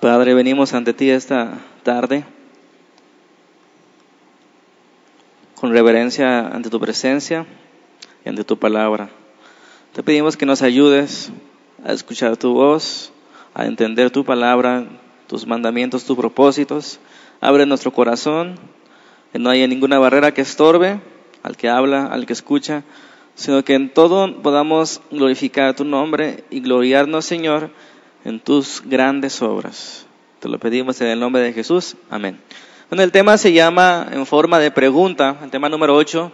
Padre, venimos ante ti esta tarde con reverencia ante tu presencia y ante tu palabra. Te pedimos que nos ayudes a escuchar tu voz, a entender tu palabra, tus mandamientos, tus propósitos. Abre nuestro corazón, que no haya ninguna barrera que estorbe al que habla, al que escucha, sino que en todo podamos glorificar tu nombre y gloriarnos, Señor, en tus grandes obras. Te lo pedimos en el nombre de Jesús. Amén. Bueno, el tema se llama en forma de pregunta, el tema número 8,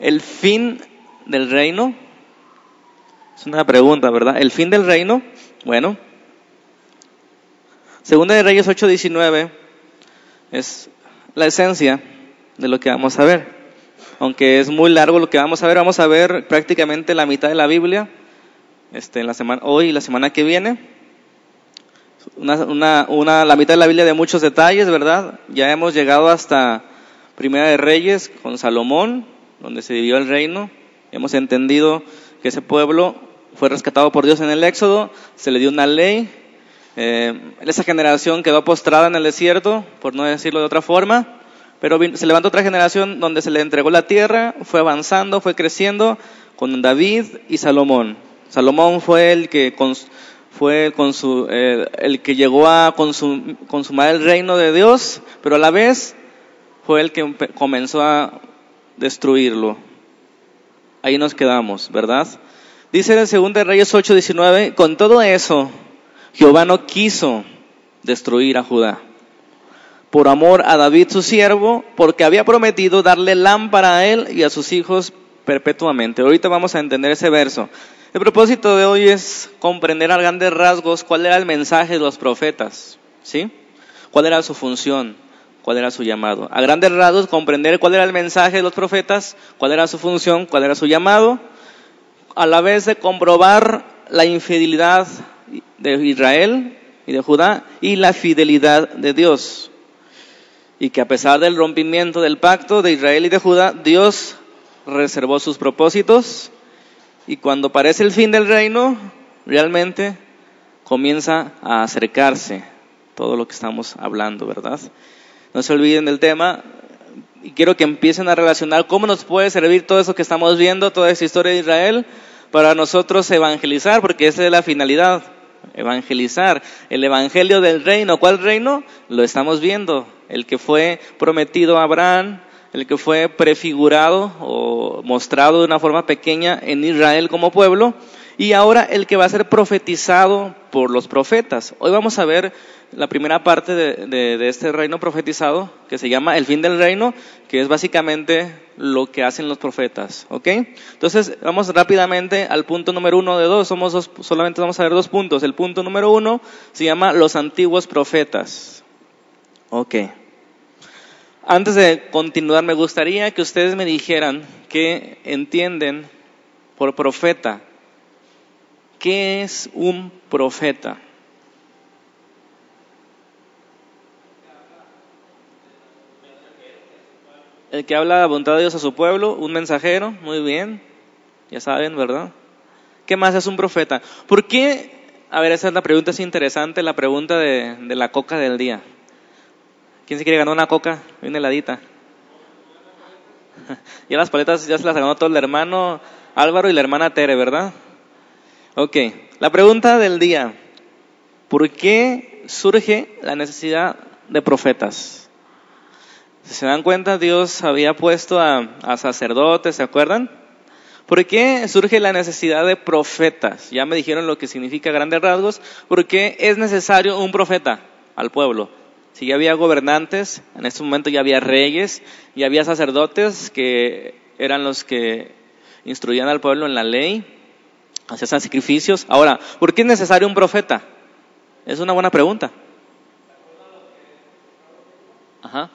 el fin del reino. Es una pregunta, ¿verdad? ¿El fin del reino? Bueno, Segunda de Reyes 8:19 es la esencia de lo que vamos a ver. Aunque es muy largo lo que vamos a ver, vamos a ver prácticamente la mitad de la Biblia este, la semana, hoy y la semana que viene. Una, una, la mitad de la Biblia de muchos detalles, ¿verdad? Ya hemos llegado hasta Primera de Reyes con Salomón, donde se vivió el reino. Hemos entendido que ese pueblo fue rescatado por Dios en el Éxodo, se le dio una ley, eh, esa generación quedó postrada en el desierto, por no decirlo de otra forma, pero se levantó otra generación donde se le entregó la tierra, fue avanzando, fue creciendo con David y Salomón. Salomón fue el que fue su, eh, el que llegó a consumar el reino de Dios, pero a la vez fue el que comenzó a destruirlo. Ahí nos quedamos, ¿verdad? Dice en el 2 Reyes 8:19, con todo eso, Jehová no quiso destruir a Judá. Por amor a David su siervo, porque había prometido darle lámpara a él y a sus hijos perpetuamente. Ahorita vamos a entender ese verso. El propósito de hoy es comprender a grandes rasgos cuál era el mensaje de los profetas, ¿sí? ¿Cuál era su función? ¿Cuál era su llamado? A grandes rasgos comprender cuál era el mensaje de los profetas, cuál era su función, cuál era su llamado, a la vez de comprobar la infidelidad de Israel y de Judá y la fidelidad de Dios. Y que a pesar del rompimiento del pacto de Israel y de Judá, Dios reservó sus propósitos y cuando parece el fin del reino, realmente comienza a acercarse todo lo que estamos hablando, ¿verdad? No se olviden del tema y quiero que empiecen a relacionar cómo nos puede servir todo eso que estamos viendo, toda esa historia de Israel, para nosotros evangelizar, porque esa es la finalidad evangelizar. El evangelio del reino, ¿cuál reino? Lo estamos viendo. El que fue prometido a Abraham, el que fue prefigurado o mostrado de una forma pequeña en Israel como pueblo, y ahora el que va a ser profetizado por los profetas. Hoy vamos a ver la primera parte de, este reino profetizado, que se llama el fin del reino, que es básicamente lo que hacen los profetas. ¿Ok? Entonces, vamos rápidamente al punto número uno de dos. Somos dos, solamente vamos a ver dos puntos. El punto número uno se llama los antiguos profetas. Ok. Antes de continuar, me gustaría que ustedes me dijeran qué entienden por profeta. ¿Qué es un profeta? el que habla la voluntad de Dios a su pueblo, un mensajero, muy bien, ya saben, ¿verdad? ¿Qué más es un profeta? ¿Por qué? A ver, esa es la pregunta, es interesante, la pregunta de, la coca del día. ¿Quién se quiere ganar una coca? Bien heladita. ya las paletas ya se las ganó todo el hermano Álvaro y la hermana Tere, ¿verdad? Ok, la pregunta del día. ¿Por qué surge la necesidad de profetas? Si se dan cuenta, Dios había puesto a, sacerdotes, ¿se acuerdan? ¿Por qué surge la necesidad de profetas? Ya me dijeron lo que significa grandes rasgos. ¿Por qué es necesario un profeta al pueblo? Si ya había gobernantes, en este momento ya había reyes, ya había sacerdotes que eran los que instruían al pueblo en la ley, hacían sacrificios. Ahora, ¿por qué es necesario un profeta? Es una buena pregunta. Ajá.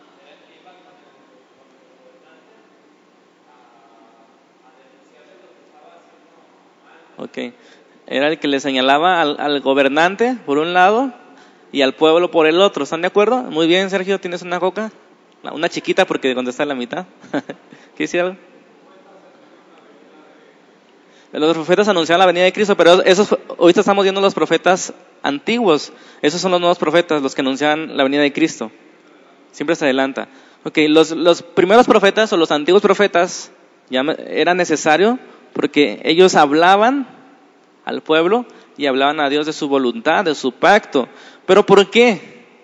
Ok. Era el que le señalaba al, gobernante por un lado y al pueblo por el otro. ¿Están de acuerdo? Muy bien, Sergio, ¿tienes una coca? Una chiquita porque contesta la mitad. ¿Qué hicieron? Los profetas anunciaban la venida de Cristo, pero esos, ahorita estamos viendo los profetas antiguos. Esos son los nuevos profetas, los que anunciaban la venida de Cristo. Siempre se adelanta. Ok, los, los primeros profetas o los antiguos profetas ya era necesario porque ellos hablaban al pueblo y hablaban a Dios de su voluntad, de su pacto. Pero ¿por qué?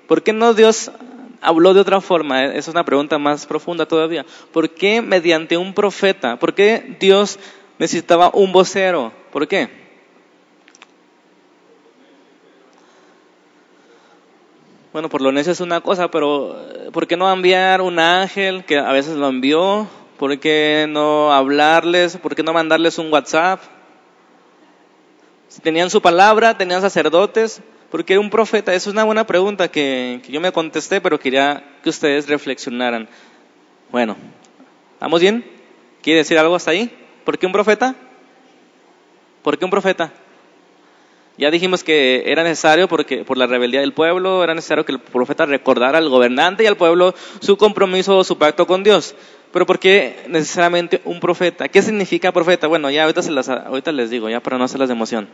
¿Por qué no Dios habló de otra forma? Esa es una pregunta más profunda todavía. ¿Por qué mediante un profeta? ¿Por qué Dios necesitaba un vocero? ¿Por qué? Bueno, por lo necio es una cosa, pero ¿por qué no enviar un ángel que a veces lo envió? ¿Por qué no hablarles? ¿Por qué no mandarles un WhatsApp? Tenían su palabra, tenían sacerdotes, porque un profeta, es una buena pregunta que, yo me contesté, pero quería que ustedes reflexionaran. Bueno, ¿estamos bien? ¿Quiere decir algo hasta ahí? ¿Por qué un profeta? ¿Por qué un profeta? Ya dijimos que era necesario porque por la rebeldía del pueblo, era necesario que el profeta recordara al gobernante y al pueblo su compromiso o su pacto con Dios. Pero ¿por qué necesariamente un profeta? ¿Qué significa profeta? Bueno, ya ahorita, se las, ahorita les digo, ya para no hacerlas de emoción.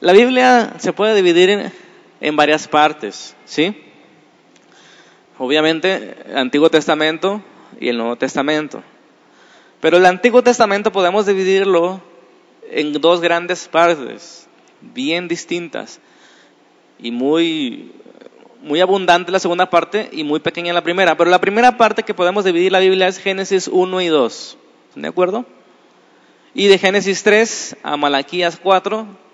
La Biblia se puede dividir en, varias partes, ¿sí? Obviamente, el Antiguo Testamento y el Nuevo Testamento. Pero el Antiguo Testamento podemos dividirlo en dos grandes partes, bien distintas y muy, muy abundante la segunda parte y muy pequeña la primera. Pero la primera parte que podemos dividir la Biblia es Génesis 1 y 2. ¿De acuerdo? Y de Génesis 3 a Malaquías 4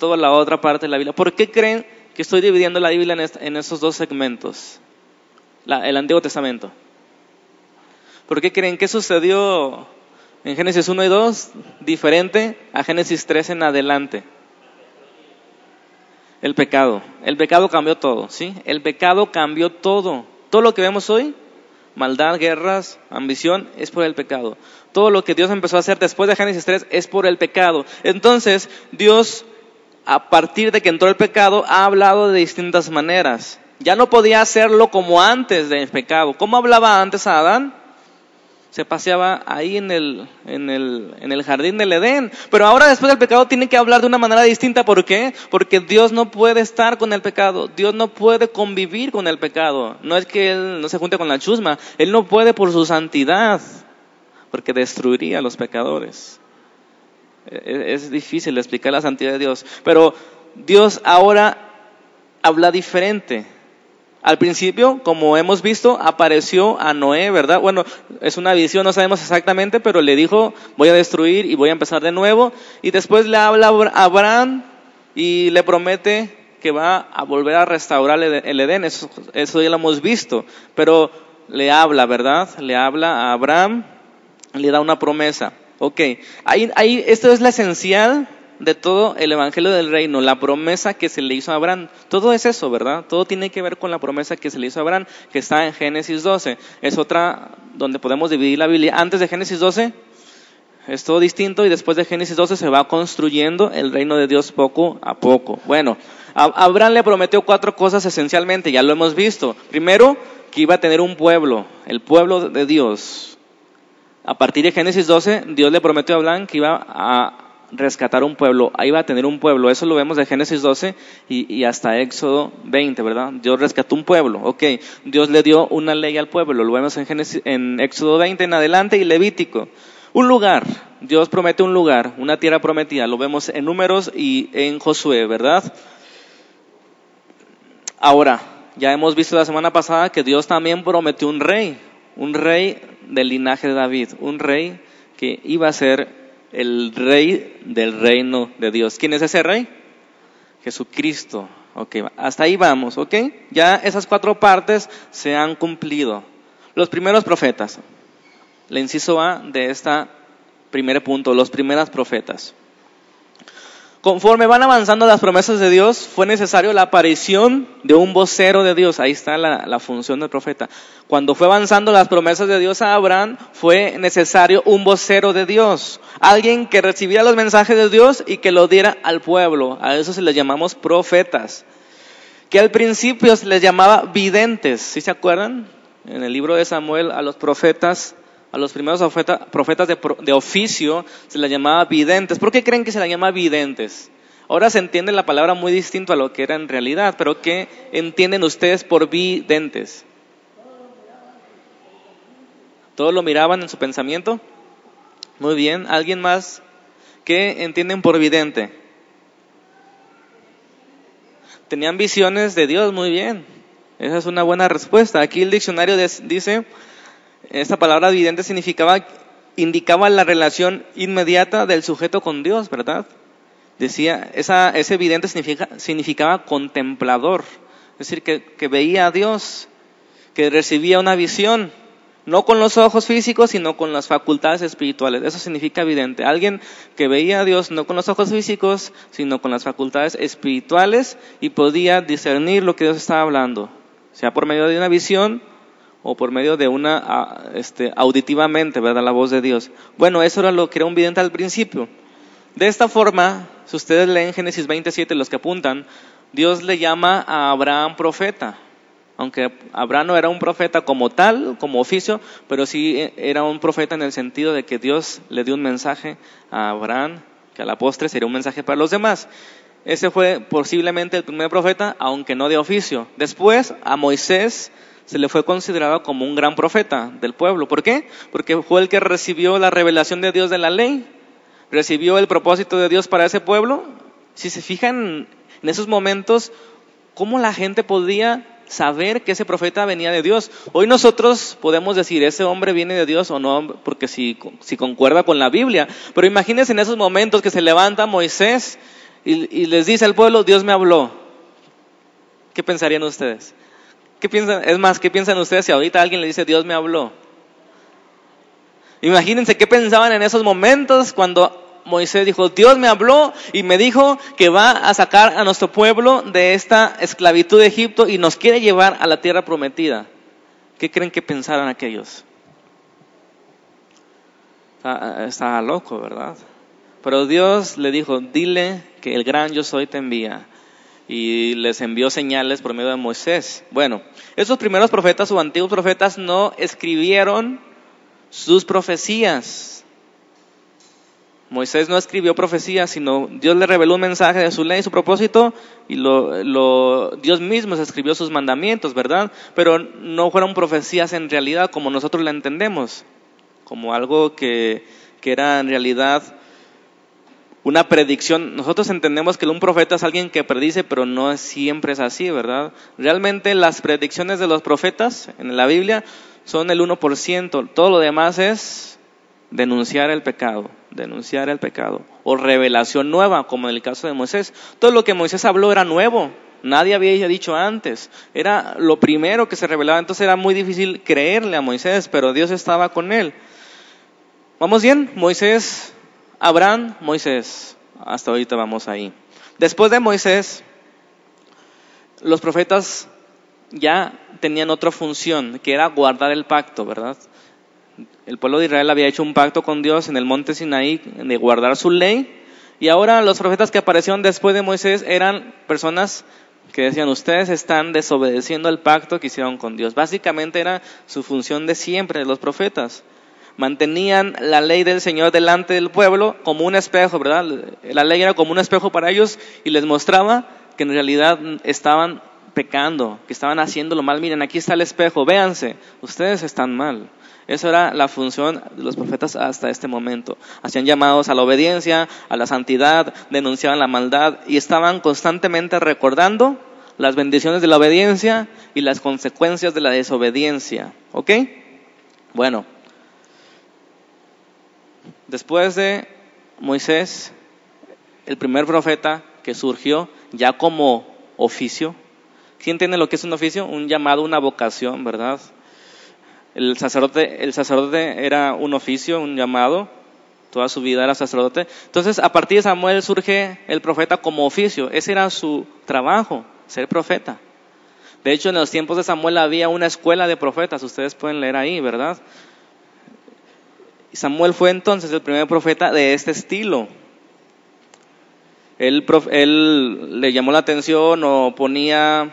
toda la otra parte de la Biblia. ¿Por qué creen que estoy dividiendo la Biblia en, esos dos segmentos? el Antiguo Testamento. ¿Por qué creen que sucedió en Génesis 1 y 2 diferente a Génesis 3 en adelante? El pecado. El pecado cambió todo, ¿sí? El pecado cambió todo. Todo lo que vemos hoy, maldad, guerras, ambición, es por el pecado. Todo lo que Dios empezó a hacer después de Génesis 3 es por el pecado. Entonces, Dios a partir de que entró el pecado, ha hablado de distintas maneras. Ya no podía hacerlo como antes del pecado. ¿Cómo hablaba antes Adán? Se paseaba ahí en el, en, el, en el jardín del Edén. Pero ahora después del pecado tiene que hablar de una manera distinta. ¿Por qué? Porque Dios no puede estar con el pecado. Dios no puede convivir con el pecado. No es que Él no se junte con la chusma. Él no puede por su santidad. Porque destruiría a los pecadores. Es difícil explicar la santidad de Dios, pero Dios ahora habla diferente. Al principio, como hemos visto, apareció a Noé, ¿verdad? Bueno, es una visión, no sabemos exactamente, pero le dijo, voy a destruir y voy a empezar de nuevo. Y después le habla a Abraham y le promete que va a volver a restaurar el Edén. Eso, eso ya lo hemos visto. Pero le habla, ¿verdad? Le habla a Abraham, le da una promesa. Ok, ahí, ahí, esto es la esencial de todo el Evangelio del Reino, la promesa que se le hizo a Abraham. Todo es eso, ¿verdad? Todo tiene que ver con la promesa que se le hizo a Abraham, que está en Génesis 12. Es otra donde podemos dividir la Biblia. Antes de Génesis 12 es todo distinto y después de Génesis 12 se va construyendo el reino de Dios poco a poco. Bueno, Abraham le prometió cuatro cosas esencialmente, ya lo hemos visto. Primero, que iba a tener un pueblo, el pueblo de Dios a partir de Génesis 12, Dios le prometió a Abraham que iba a rescatar un pueblo, ahí va a tener un pueblo, eso lo vemos de Génesis 12 y, hasta Éxodo 20, ¿verdad? Dios rescató un pueblo, ok, Dios le dio una ley al pueblo, lo vemos en, Génesis, en Éxodo 20 en adelante y Levítico. Un lugar, Dios promete un lugar, una tierra prometida, lo vemos en números y en Josué, ¿verdad? Ahora, ya hemos visto la semana pasada que Dios también prometió un rey, un rey del linaje de David, un rey que iba a ser el rey del reino de Dios. ¿Quién es ese rey? Jesucristo. Ok, hasta ahí vamos, ¿ok? Ya esas cuatro partes se han cumplido. Los primeros profetas. Le inciso A de este primer punto, los primeros profetas. Conforme van avanzando las promesas de Dios, fue necesario la aparición de un vocero de Dios. Ahí está la, función del profeta. Cuando fue avanzando las promesas de Dios a Abraham, fue necesario un vocero de Dios. Alguien que recibiera los mensajes de Dios y que lo diera al pueblo. A eso se les llamamos profetas. Que al principio se les llamaba videntes. ¿Sí se acuerdan? En el libro de Samuel a los profetas A los primeros profetas de, oficio se les llamaba videntes. ¿Por qué creen que se les llama videntes? Ahora se entiende la palabra muy distinto a lo que era en realidad, pero ¿qué entienden ustedes por videntes? ¿Todos lo miraban en su pensamiento? Muy bien. ¿Alguien más? ¿Qué entienden por vidente? Tenían visiones de Dios, muy bien. Esa es una buena respuesta. Aquí el diccionario dice, esta palabra vidente significaba, indicaba la relación inmediata del sujeto con Dios, ¿verdad? Decía, esa, ese vidente significaba contemplador, es decir, que, que veía a Dios, que recibía una visión no con los ojos físicos, sino con las facultades espirituales. Eso significa evidente. Alguien que veía a Dios no con los ojos físicos, sino con las facultades espirituales y podía discernir lo que Dios estaba hablando, sea por medio de una visión o por medio de una, este, auditivamente, ¿verdad? La voz de Dios. Bueno, eso era lo que era un vidente al principio. De esta forma, si ustedes leen Génesis 27, los que apuntan, Dios le llama a Abraham profeta aunque Abraham no era un profeta como tal, como oficio, pero sí era un profeta en el sentido de que Dios le dio un mensaje a Abraham, que a la postre sería un mensaje para los demás. Ese fue posiblemente el primer profeta, aunque no de oficio. Después, a Moisés se le fue considerado como un gran profeta del pueblo. ¿Por qué? Porque fue el que recibió la revelación de Dios de la ley, recibió el propósito de Dios para ese pueblo. Si se fijan en esos momentos, cómo la gente podía saber que ese profeta venía de Dios. Hoy nosotros podemos decir, ese hombre viene de Dios o no, porque si, si concuerda con la Biblia. Pero imagínense en esos momentos que se levanta Moisés y, les dice al pueblo, Dios me habló. ¿Qué pensarían ustedes? ¿Qué piensan? Es más, ¿qué piensan ustedes si ahorita alguien le dice, Dios me habló? Imagínense qué pensaban en esos momentos cuando Moisés dijo, Dios me habló y me dijo que va a sacar a nuestro pueblo de esta esclavitud de Egipto y nos quiere llevar a la tierra prometida. ¿Qué creen que pensaran aquellos? Está, loco, ¿verdad? Pero Dios le dijo, dile que el gran yo soy te envía. Y les envió señales por medio de Moisés. Bueno, esos primeros profetas o antiguos profetas no escribieron sus profecías Moisés no escribió profecías, sino Dios le reveló un mensaje de su ley su propósito, y lo, Dios mismo escribió sus mandamientos, ¿verdad? Pero no fueron profecías en realidad como nosotros la entendemos, como algo que, que era en realidad una predicción. Nosotros entendemos que un profeta es alguien que predice, pero no siempre es así, ¿verdad? Realmente las predicciones de los profetas en la Biblia son el 1%, todo lo demás es denunciar el pecado, denunciar el pecado, o revelación nueva, como en el caso de Moisés. Todo lo que Moisés habló era nuevo, nadie había dicho antes, era lo primero que se revelaba, entonces era muy difícil creerle a Moisés, pero Dios estaba con él. ¿Vamos bien? Moisés, Abraham, Moisés, hasta ahorita vamos ahí. Después de Moisés, los profetas ya tenían otra función, que era guardar el pacto, ¿verdad? El pueblo de Israel había hecho un pacto con Dios en el monte Sinaí de guardar su ley. Y ahora los profetas que aparecieron después de Moisés eran personas que decían, ustedes están desobedeciendo el pacto que hicieron con Dios. Básicamente era su función de siempre de los profetas. Mantenían la ley del Señor delante del pueblo como un espejo, ¿verdad? La ley era como un espejo para ellos y les mostraba que en realidad estaban pecando, que estaban haciéndolo mal. Miren, aquí está el espejo, véanse, ustedes están mal. Esa era la función de los profetas hasta este momento. Hacían llamados a la obediencia, a la santidad, denunciaban la maldad y estaban constantemente recordando las bendiciones de la obediencia y las consecuencias de la desobediencia. ¿Ok? Bueno, después de Moisés, el primer profeta que surgió ya como oficio, ¿quién tiene lo que es un oficio? Un llamado, una vocación, ¿verdad? El sacerdote, el sacerdote era un oficio, un llamado, toda su vida era sacerdote. Entonces, a partir de Samuel surge el profeta como oficio. Ese era su trabajo, ser profeta. De hecho, en los tiempos de Samuel había una escuela de profetas, ustedes pueden leer ahí, ¿verdad? Samuel fue entonces el primer profeta de este estilo. Él, le llamó la atención o ponía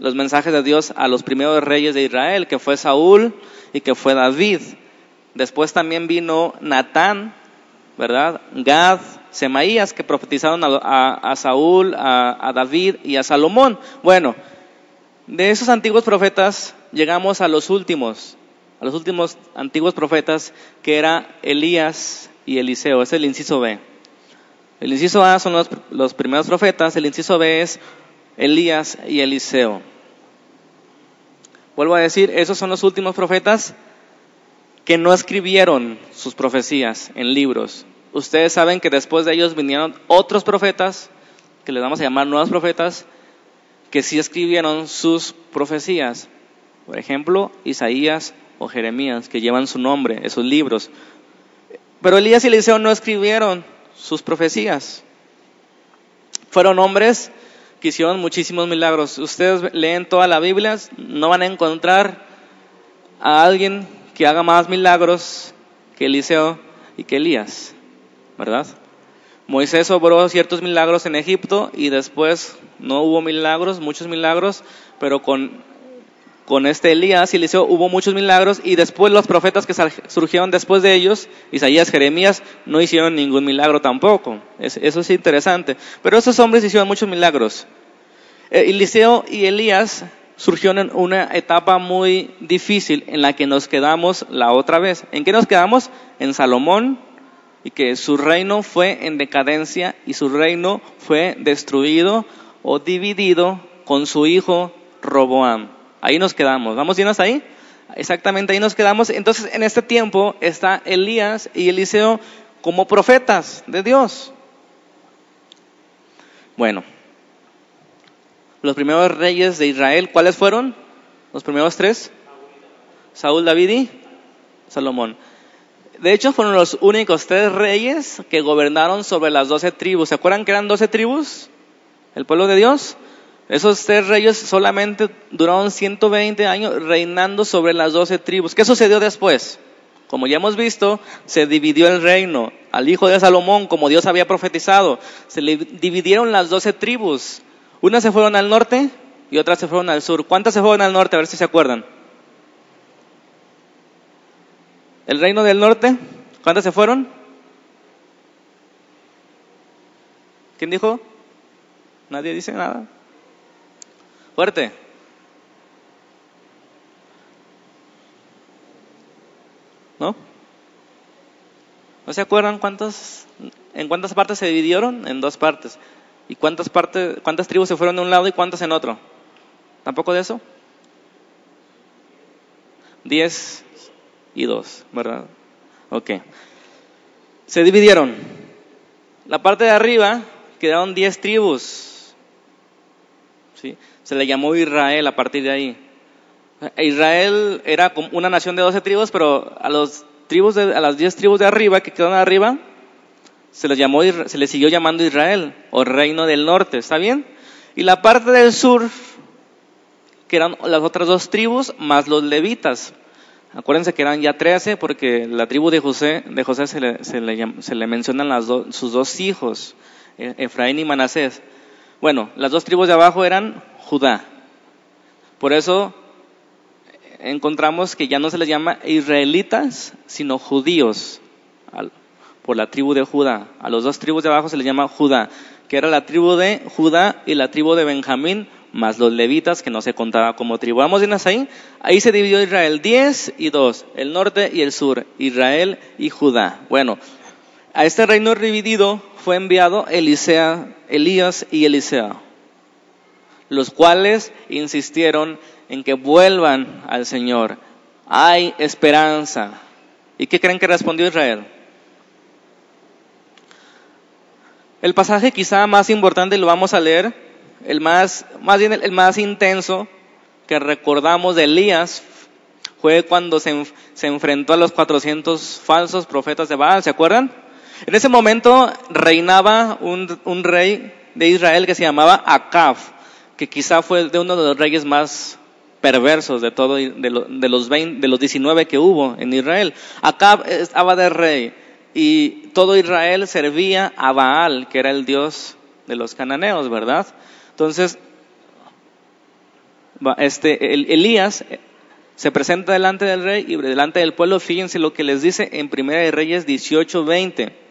los mensajes de Dios a los primeros reyes de Israel, que fue Saúl y que fue David. Después también vino Natán, ¿verdad? Gad, Semaías, que profetizaron a, Saúl, a, a David y a Salomón. Bueno, de esos antiguos profetas llegamos a los últimos, los últimos antiguos profetas, que era Elías y Eliseo. Es el inciso B. El inciso A son los, los primeros profetas, el inciso B es Elías y Eliseo. Vuelvo a decir, esos son los últimos profetas que no escribieron sus profecías en libros. Ustedes saben que después de ellos vinieron otros profetas, que les vamos a llamar nuevos profetas, que sí escribieron sus profecías. Por ejemplo, Isaías Jeremías, que llevan su nombre, esos libros. Pero Elías y Eliseo no escribieron sus profecías. Fueron hombres que hicieron muchísimos milagros. Ustedes leen toda la Biblia, no van a encontrar a alguien que haga más milagros que Eliseo y que Elías, ¿verdad? Moisés obró ciertos milagros en Egipto y después no hubo milagros, muchos milagros, pero con con este Elías y Eliseo hubo muchos milagros y después los profetas que surgieron después de ellos, Isaías, Jeremías, no hicieron ningún milagro tampoco. Eso es interesante. Pero esos hombres hicieron muchos milagros. Eh, Eliseo y Elías surgieron en una etapa muy difícil en la que nos quedamos la otra vez. ¿En qué nos quedamos? En Salomón y que su reino fue en decadencia y su reino fue destruido o dividido con su hijo Roboam. Ahí nos quedamos. ¿Vamos hasta ahí? Exactamente, ahí nos quedamos. Entonces, en este tiempo está Elías y Eliseo como profetas de Dios. Bueno, los primeros reyes de Israel, ¿cuáles fueron? Los primeros tres. Saúl, David y Salomón. De hecho, fueron los únicos tres reyes que gobernaron sobre las doce tribus. ¿Se acuerdan que eran doce tribus? El pueblo de Dios. Esos tres reyes solamente duraron 120 años reinando sobre las doce tribus. ¿Qué sucedió después? Como ya hemos visto, se dividió el reino. Al hijo de Salomón, como Dios había profetizado, se le dividieron las doce tribus. Unas se fueron al norte y otras se fueron al sur. ¿Cuántas se fueron al norte? A ver si se acuerdan. El reino del norte, ¿cuántas se fueron? ¿Quién dijo? Nadie dice nada. Fuerte. ¿No? ¿No se acuerdan cuántos, en cuántas partes se dividieron? En dos partes. ¿Y cuántas, partes, cuántas tribus se fueron de un lado y cuántas en otro? ¿Tampoco de eso? Diez y dos, ¿verdad? Ok. Se dividieron. La parte de arriba quedaron diez tribus. ¿Sí? Se le llamó Israel a partir de ahí. Israel era una nación de 12 tribus, pero a, los tribus a las 10 tribus de arriba, que quedaron arriba, se les, llamó, se les siguió llamando Israel, o reino del norte, ¿está bien? Y la parte del sur, que eran las otras dos tribus, más los levitas. Acuérdense que eran ya 13, porque la tribu de José, de José se, le, se, le, se le mencionan las sus dos hijos, e, Efraín y Manasés. Bueno, las dos tribus de abajo eran Por eso encontramos que ya no se les llama israelitas, sino judíos, por la tribu de Judá. A los dos tribus de abajo se les llama Judá, que era la tribu de Judá y la tribu de Benjamín, más los levitas, que no se contaba como tribu. Vamos bien hasta ahí. Ahí se dividió Israel, diez y dos, el norte y el sur, Israel y Judá. Bueno, a este reino dividido fue enviado Elisea, Elías y Eliseo los cuales insistieron en que vuelvan al Señor. Hay esperanza. ¿Y qué creen que respondió Israel? El pasaje quizá más importante lo vamos a leer, el más, más bien el más intenso que recordamos de Elías fue cuando se, enfrentó a los 400 falsos profetas de Baal, ¿se acuerdan? En ese momento reinaba un, un rey de Israel que se llamaba Acab que quizá fue de uno de los reyes más perversos de todo de, los 20, de los 19 que hubo en Israel. Acab estaba de rey y todo Israel servía a Baal, que era el dios de los cananeos, ¿verdad? Entonces, este Elías Se presenta delante del rey y delante del pueblo. Fíjense lo que les dice en Primera de Reyes 18:20.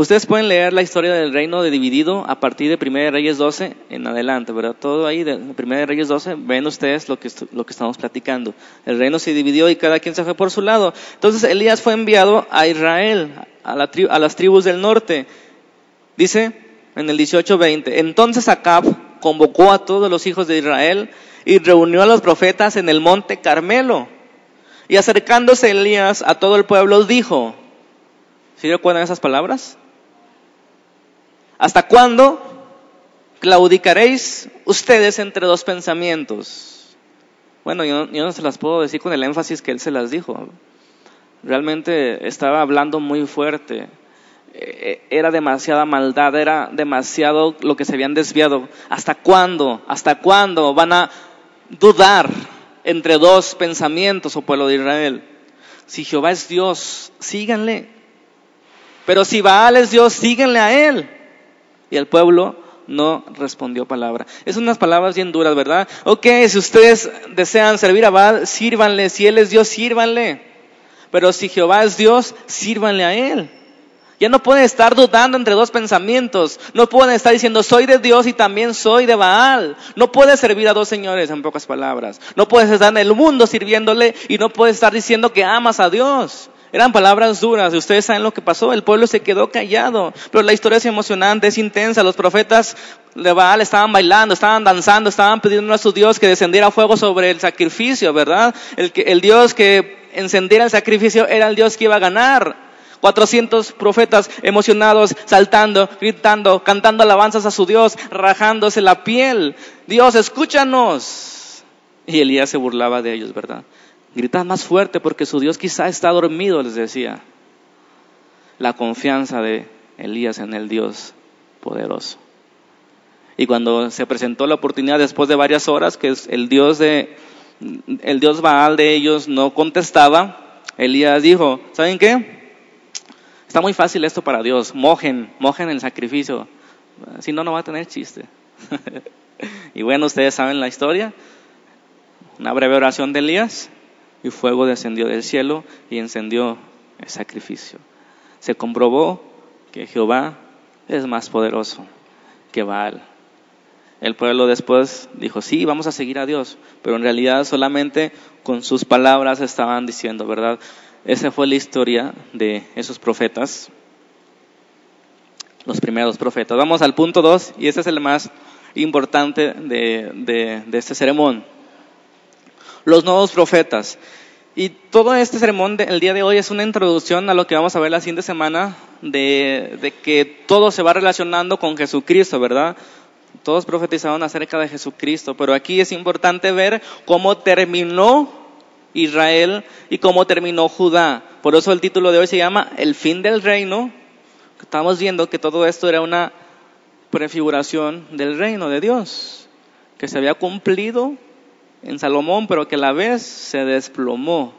Ustedes pueden leer la historia del reino de dividido a partir de Primera de Reyes 12 en adelante, ¿verdad? Todo ahí de Primera de Reyes 12, ven ustedes lo que, lo que estamos platicando. El reino se dividió y cada quien se fue por su lado. Entonces Elías fue enviado a Israel, a, a las tribus del norte. Dice en el 18:20, entonces Acab convocó a todos los hijos de Israel y reunió a los profetas en el monte Carmelo. Y acercándose Elías a todo el pueblo dijo, ¿sí recuerdan esas palabras? ¿Hasta cuándo claudicaréis ustedes entre dos pensamientos? Bueno, yo, no se las puedo decir con el énfasis que él se las dijo. Realmente estaba hablando muy fuerte. Eh, era demasiada maldad, era demasiado lo que se habían desviado. ¿Hasta cuándo? ¿Hasta cuándo van a dudar entre dos pensamientos, oh pueblo de Israel? Si Jehová es Dios, síganle. Pero si Baal es Dios, síganle a él. Y el pueblo no respondió palabra. Es unas palabras bien duras, ¿verdad? Ok, si ustedes desean servir a Baal, sírvanle. Si Él es Dios, sírvanle. Pero si Jehová es Dios, sírvanle a Él. Ya no pueden estar dudando entre dos pensamientos. No pueden estar diciendo soy de Dios y también soy de Baal. No puedes servir a dos señores en pocas palabras. No puedes estar en el mundo sirviéndole y no puedes estar diciendo que amas a Dios. Eran palabras duras ustedes saben lo que pasó. El pueblo se quedó callado. Pero la historia es emocionante, es intensa. Los profetas de Baal estaban bailando, estaban danzando, estaban pidiendo a su Dios que descendiera fuego sobre el sacrificio, ¿verdad? El, que, el Dios que encendiera el sacrificio era el Dios que iba a ganar. 400 profetas emocionados, saltando, gritando, cantando alabanzas a su Dios, rajándose la piel. Dios, escúchanos. Y Elías se burlaba de ellos, ¿verdad? Gritad más fuerte porque su Dios quizá está dormido, les decía. La confianza de Elías en el Dios poderoso. Y cuando se presentó la oportunidad después de varias horas que el Dios de el Dios Baal de ellos no contestaba, Elías dijo, ¿saben qué? Está muy fácil esto para Dios, mojen, mojen el sacrificio. Si no, no va a tener chiste. y bueno, ustedes saben la historia. Una breve oración de Elías y fuego descendió del cielo y encendió el sacrificio. Se comprobó que Jehová es más poderoso que Baal. El pueblo después dijo, sí, vamos a seguir a Dios, pero en realidad solamente con sus palabras estaban diciendo, ¿verdad? Esa fue la historia de esos profetas, los primeros profetas. Vamos al punto 2 y este es el más importante de, de, de este sermón los nuevos profetas. Y todo este sermón del día de hoy es una introducción a lo que vamos a ver la siguiente semana, de, de que todo se va relacionando con Jesucristo, ¿verdad? Todos profetizaron acerca de Jesucristo, pero aquí es importante ver cómo terminó Israel y cómo terminó Judá. Por eso el título de hoy se llama El fin del reino. Estamos viendo que todo esto era una prefiguración del reino de Dios, que se había cumplido en Salomón, pero que a la vez se desplomó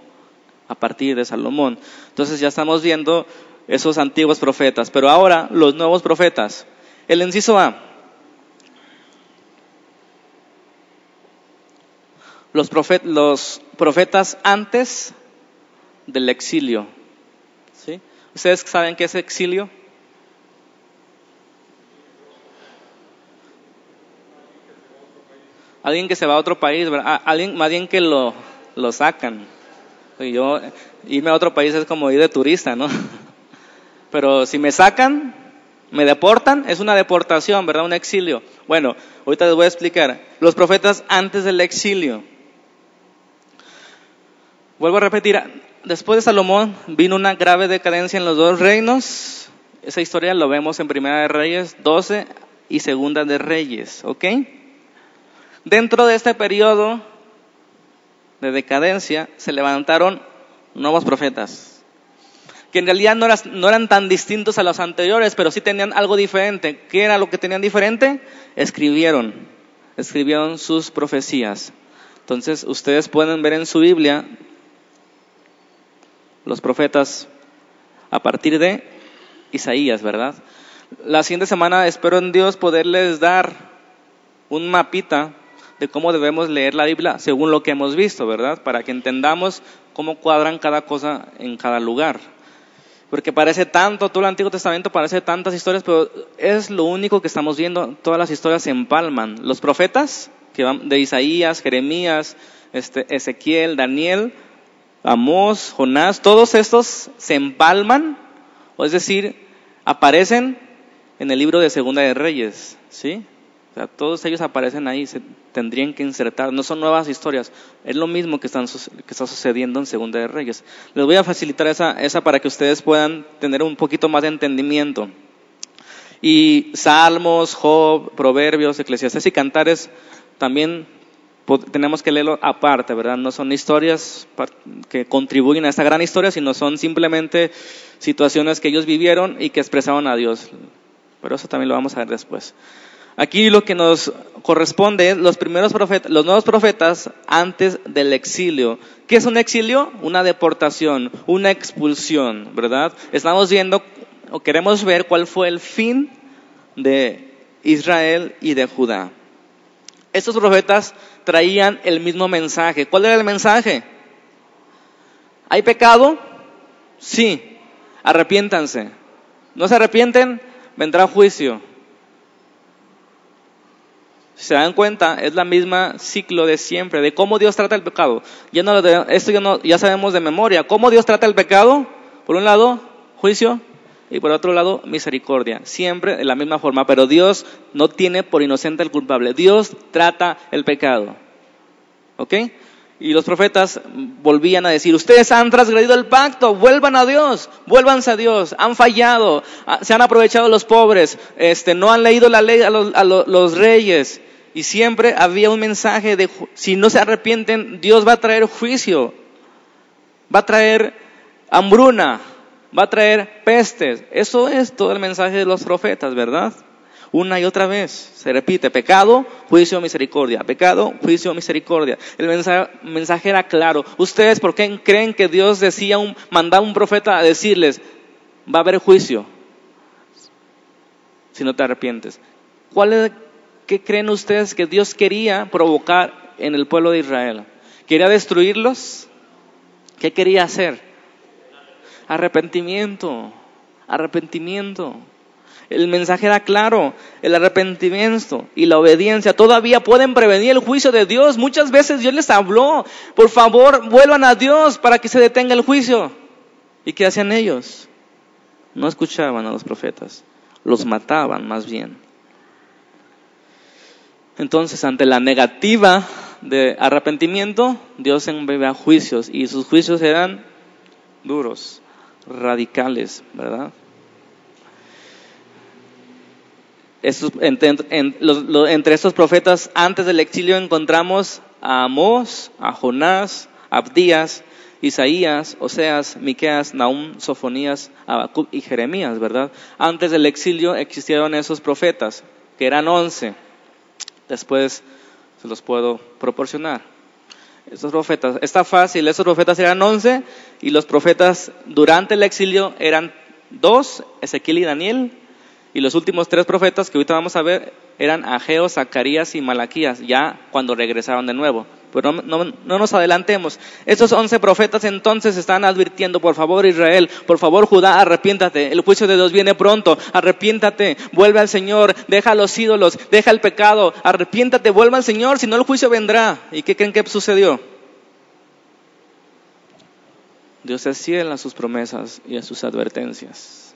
a partir de Salomón. Entonces ya estamos viendo esos antiguos profetas, pero ahora los nuevos profetas. El inciso A. Los, los profetas antes del exilio. ¿Sí? ¿Ustedes saben qué es exilio? Alguien que se va a otro país, alguien más bien que lo, lo sacan. Y yo, irme a otro país es como ir de turista, ¿no? Pero si me sacan, me deportan, es una deportación, ¿verdad? Un exilio. Bueno, ahorita les voy a explicar. Los profetas antes del exilio. Vuelvo a repetir, después de Salomón vino una grave decadencia en los dos reinos. Esa historia lo vemos en Primera de Reyes 12 y Segunda de Reyes, ¿ok? Dentro de este periodo de decadencia se levantaron nuevos profetas, que en realidad no, no, eran tan distintos a los anteriores, pero sí tenían algo diferente. ¿Qué era lo que tenían diferente? Escribieron, escribieron sus profecías. Entonces ustedes pueden ver en su Biblia los profetas a partir de Isaías, ¿verdad? La siguiente semana espero en Dios poderles dar un mapita de cómo debemos leer la Biblia según lo que hemos visto, ¿verdad? Para que entendamos cómo cuadran cada cosa en cada lugar. Porque parece tanto, todo el Antiguo Testamento parece tantas historias, pero es lo único que estamos viendo, todas las historias se empalman. Los profetas, de Isaías, Jeremías, este, Ezequiel, Daniel, Amós, Jonás, todos estos se empalman, o es decir, aparecen en el libro de Segunda de Reyes, ¿sí? Todos ellos aparecen ahí, se tendrían que insertar, no son nuevas historias, es lo mismo que, están, que está sucediendo en Segunda de Reyes. Les voy a facilitar esa, esa para que ustedes puedan tener un poquito más de entendimiento. Y Salmos, Job, Proverbios, Eclesiastes y Cantares también tenemos que leerlo aparte, ¿verdad? No son historias que contribuyen a esta gran historia, sino son simplemente situaciones que ellos vivieron y que expresaban a Dios. Pero eso también lo vamos a ver después. Aquí lo que nos corresponde es los primeros profetas, los nuevos profetas antes del exilio. ¿Qué es un exilio? Una deportación, una expulsión, ¿verdad? Estamos viendo o queremos ver cuál fue el fin de Israel y de Judá. Estos profetas traían el mismo mensaje. ¿Cuál era el mensaje? ¿Hay pecado? Sí. Arrepiéntanse. ¿No se arrepienten? Vendrá juicio. Se dan cuenta, es la misma ciclo de siempre, de cómo Dios trata el pecado. No, esto ya, no, ya sabemos de memoria. ¿Cómo Dios trata el pecado? Por un lado, juicio, y por otro lado, misericordia. Siempre de la misma forma, pero Dios no tiene por inocente al culpable. Dios trata el pecado. ¿Ok? Y los profetas volvían a decir, ustedes han transgredido el pacto, vuelvan a Dios, vuélvanse a Dios, han fallado, ah, se han aprovechado los pobres, este, no han leído la ley a los reyes, y siempre había un mensaje de, si no se arrepienten, Dios va a traer juicio, va a traer hambruna, va a traer pestes. Eso es todo el mensaje de los profetas, ¿verdad? Una y otra vez se repite, pecado, juicio, misericordia, pecado, juicio, misericordia. El mensaje, era claro. ¿Ustedes por qué creen que Dios decía, un, mandaba un profeta a decirles, va a haber juicio si no te arrepientes? ¿Cuál es, ¿qué creen ustedes que Dios quería provocar en el pueblo de Israel? ¿Quería destruirlos? ¿Qué quería hacer? Arrepentimiento, arrepentimiento. El mensaje era claro, el arrepentimiento y la obediencia todavía pueden prevenir el juicio de Dios. Muchas veces Dios les habló, por favor, vuelvan a Dios para que se detenga el juicio. ¿Y qué hacían ellos? No escuchaban a los profetas, los mataban más bien. Entonces, ante la negativa de arrepentimiento, Dios enviaba juicios y sus juicios eran duros, radicales, ¿verdad? entre, estos profetas antes del exilio encontramos a Amós, a Jonás, Abdías, Isaías, Oseas, Miqueas, Naum, Sofonías, Abacub y Jeremías, ¿verdad? Antes del exilio existieron esos profetas, que eran once. Después se los puedo proporcionar. Esos profetas, está fácil, esos profetas eran once y los profetas durante el exilio eran dos, Ezequiel y Daniel, y los últimos tres profetas que ahorita vamos a ver eran Ageo, Zacarías y Malaquías, ya cuando regresaron de nuevo. Pero no, nos adelantemos. Esos once profetas entonces están advirtiendo, por favor Israel, por favor Judá, arrepiéntate. El juicio de Dios viene pronto. Arrepiéntate, vuelve al Señor, deja los ídolos, deja el pecado. Arrepiéntate, vuelve al Señor, si no el juicio vendrá. ¿Y qué creen que sucedió? Dios es fiel a sus promesas y a sus advertencias.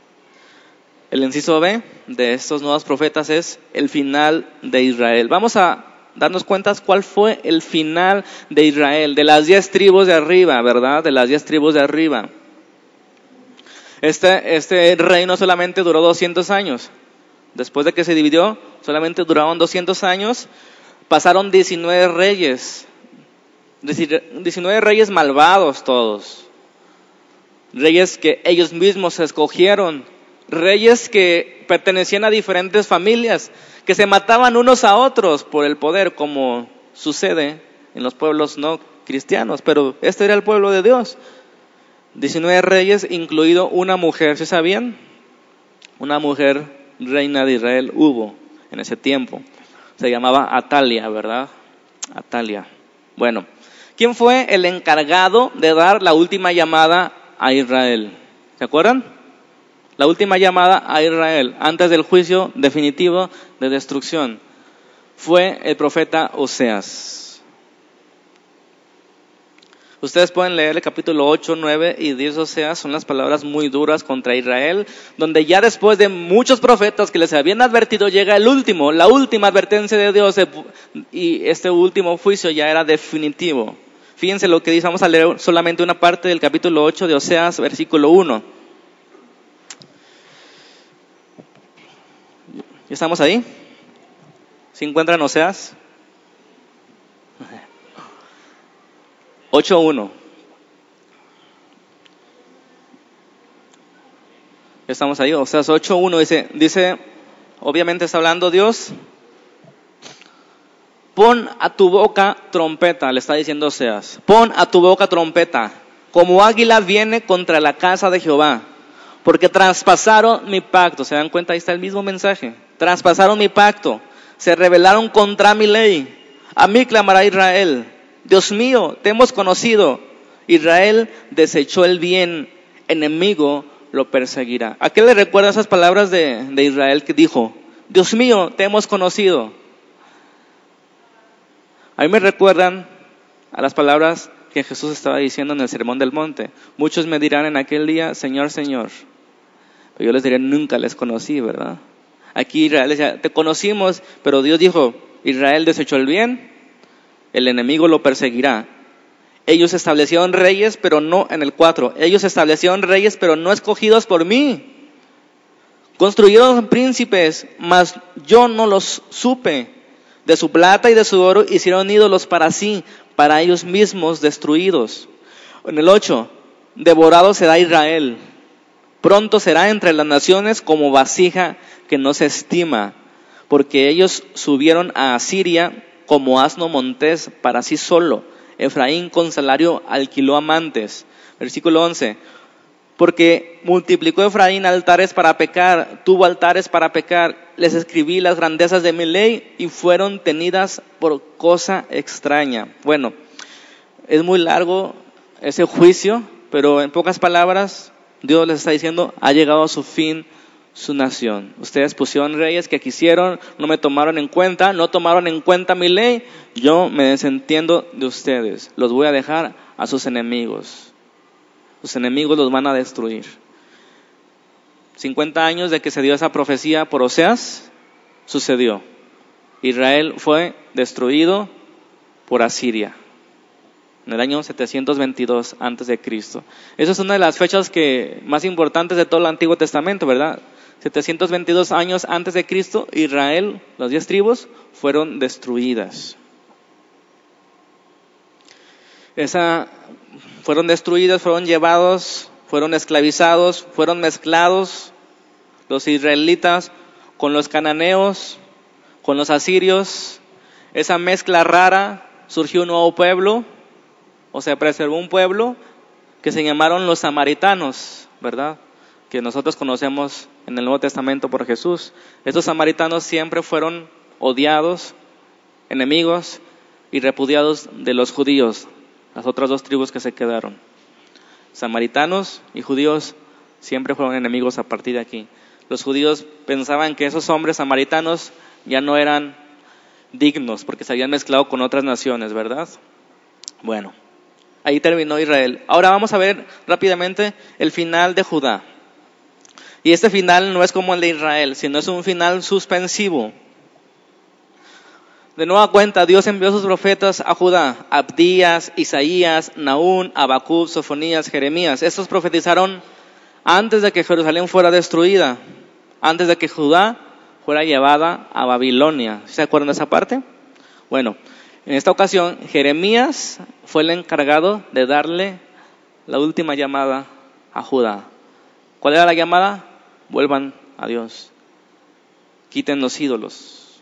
El inciso B de estos nuevos profetas es el final de Israel. Vamos a darnos cuenta cuál fue el final de Israel, de las diez tribus de arriba, ¿verdad? De las diez tribus de arriba. Este, este reino solamente duró 200 años. Después de que se dividió, solamente duraron 200 años. Pasaron 19 reyes. 19 reyes malvados todos. Reyes que ellos mismos escogieron. Reyes que pertenecían a diferentes familias que se mataban unos a otros por el poder, como sucede en los pueblos no cristianos, pero este era el pueblo de Dios. 19 reyes, incluido una mujer, ¿se sabían? Una mujer reina de Israel hubo en ese tiempo. Se llamaba Atalia, ¿verdad? Atalia. Bueno, ¿quién fue el encargado de dar la última llamada a Israel? ¿Se acuerdan? La última llamada a Israel antes del juicio definitivo de destrucción fue el profeta Oseas. Ustedes pueden leer el capítulo 8, 9 y 10 Oseas, son las palabras muy duras contra Israel, donde ya después de muchos profetas que les habían advertido, llega el último, la última advertencia de Dios, y este último juicio ya era definitivo. Fíjense lo que dice, vamos a leer solamente una parte del capítulo 8 de Oseas, versículo 1. Estamos ahí? ¿Se encuentran Oseas? 8.1. Estamos ahí, o sea, 8.1 dice, dice, obviamente está hablando Dios, pon a tu boca trompeta, le está diciendo Oseas, pon a tu boca trompeta, como águila viene contra la casa de Jehová, porque traspasaron mi pacto, se dan cuenta, ahí está el mismo mensaje, traspasaron mi pacto, se rebelaron contra mi ley, a mí clamará Israel, Dios mío, te hemos conocido. Israel desechó el bien, enemigo lo perseguirá. ¿A qué le recuerda esas palabras de, de Israel que dijo, Dios mío, te hemos conocido? A mí me recuerdan a las palabras que Jesús estaba diciendo en el Sermón del Monte. Muchos me dirán en aquel día, Señor, Señor. Pero yo les diré, nunca les conocí, ¿verdad? Aquí Israel decía, te conocimos, pero Dios dijo, Israel desechó el bien, el enemigo lo perseguirá. Ellos establecieron reyes, pero no en el 4. Ellos establecieron reyes, pero no escogidos por mí. Construyeron príncipes, mas yo no los supe. De su plata y de su oro hicieron ídolos para sí, para ellos mismos destruidos. En el 8, devorado será Israel. Pronto será entre las naciones como vasija que no se estima, porque ellos subieron a Asiria como asno montés para sí solo. Efraín con salario alquiló amantes. Versículo 11. Porque multiplicó Efraín altares para pecar, tuvo altares para pecar, les escribí las grandezas de mi ley y fueron tenidas por cosa extraña. Bueno, es muy largo ese juicio, pero en pocas palabras, Dios les está diciendo, ha llegado a su fin su nación. Ustedes pusieron reyes que quisieron, no me tomaron en cuenta, no tomaron en cuenta mi ley, yo me desentiendo de ustedes. Los voy a dejar a sus enemigos. Sus enemigos los van a destruir. 50 años de que se dio esa profecía por Oseas, sucedió. Israel fue destruido por Asiria en el año 722 antes de Cristo. Esa es una de las fechas que más importantes de todo el Antiguo Testamento, ¿verdad? 722 años antes de Cristo, Israel, las diez tribus, fueron destruidas. Esa, fueron destruidas, fueron llevados, fueron esclavizados, fueron mezclados los israelitas con los cananeos, con los asirios. Esa mezcla rara surgió un nuevo pueblo, o se preservó un pueblo que se llamaron los samaritanos, ¿verdad? Que nosotros conocemos en el Nuevo Testamento por Jesús. Estos samaritanos siempre fueron odiados, enemigos y repudiados de los judíos, las otras dos tribus que se quedaron. Samaritanos y judíos siempre fueron enemigos a partir de aquí. Los judíos pensaban que esos hombres samaritanos ya no eran dignos porque se habían mezclado con otras naciones, ¿verdad? Bueno, ahí terminó Israel. Ahora vamos a ver rápidamente el final de Judá. Y este final no es como el de Israel, sino es un final suspensivo. De nueva cuenta, Dios envió a sus profetas a Judá, Abdías, Isaías, Naún, Abacub, Sofonías, Jeremías. Estos profetizaron antes de que Jerusalén fuera destruida, antes de que Judá fuera llevada a Babilonia. ¿Se acuerdan de esa parte? Bueno, en esta ocasión Jeremías fue el encargado de darle la última llamada a Judá. ¿Cuál era la llamada? vuelvan a Dios, quiten los ídolos,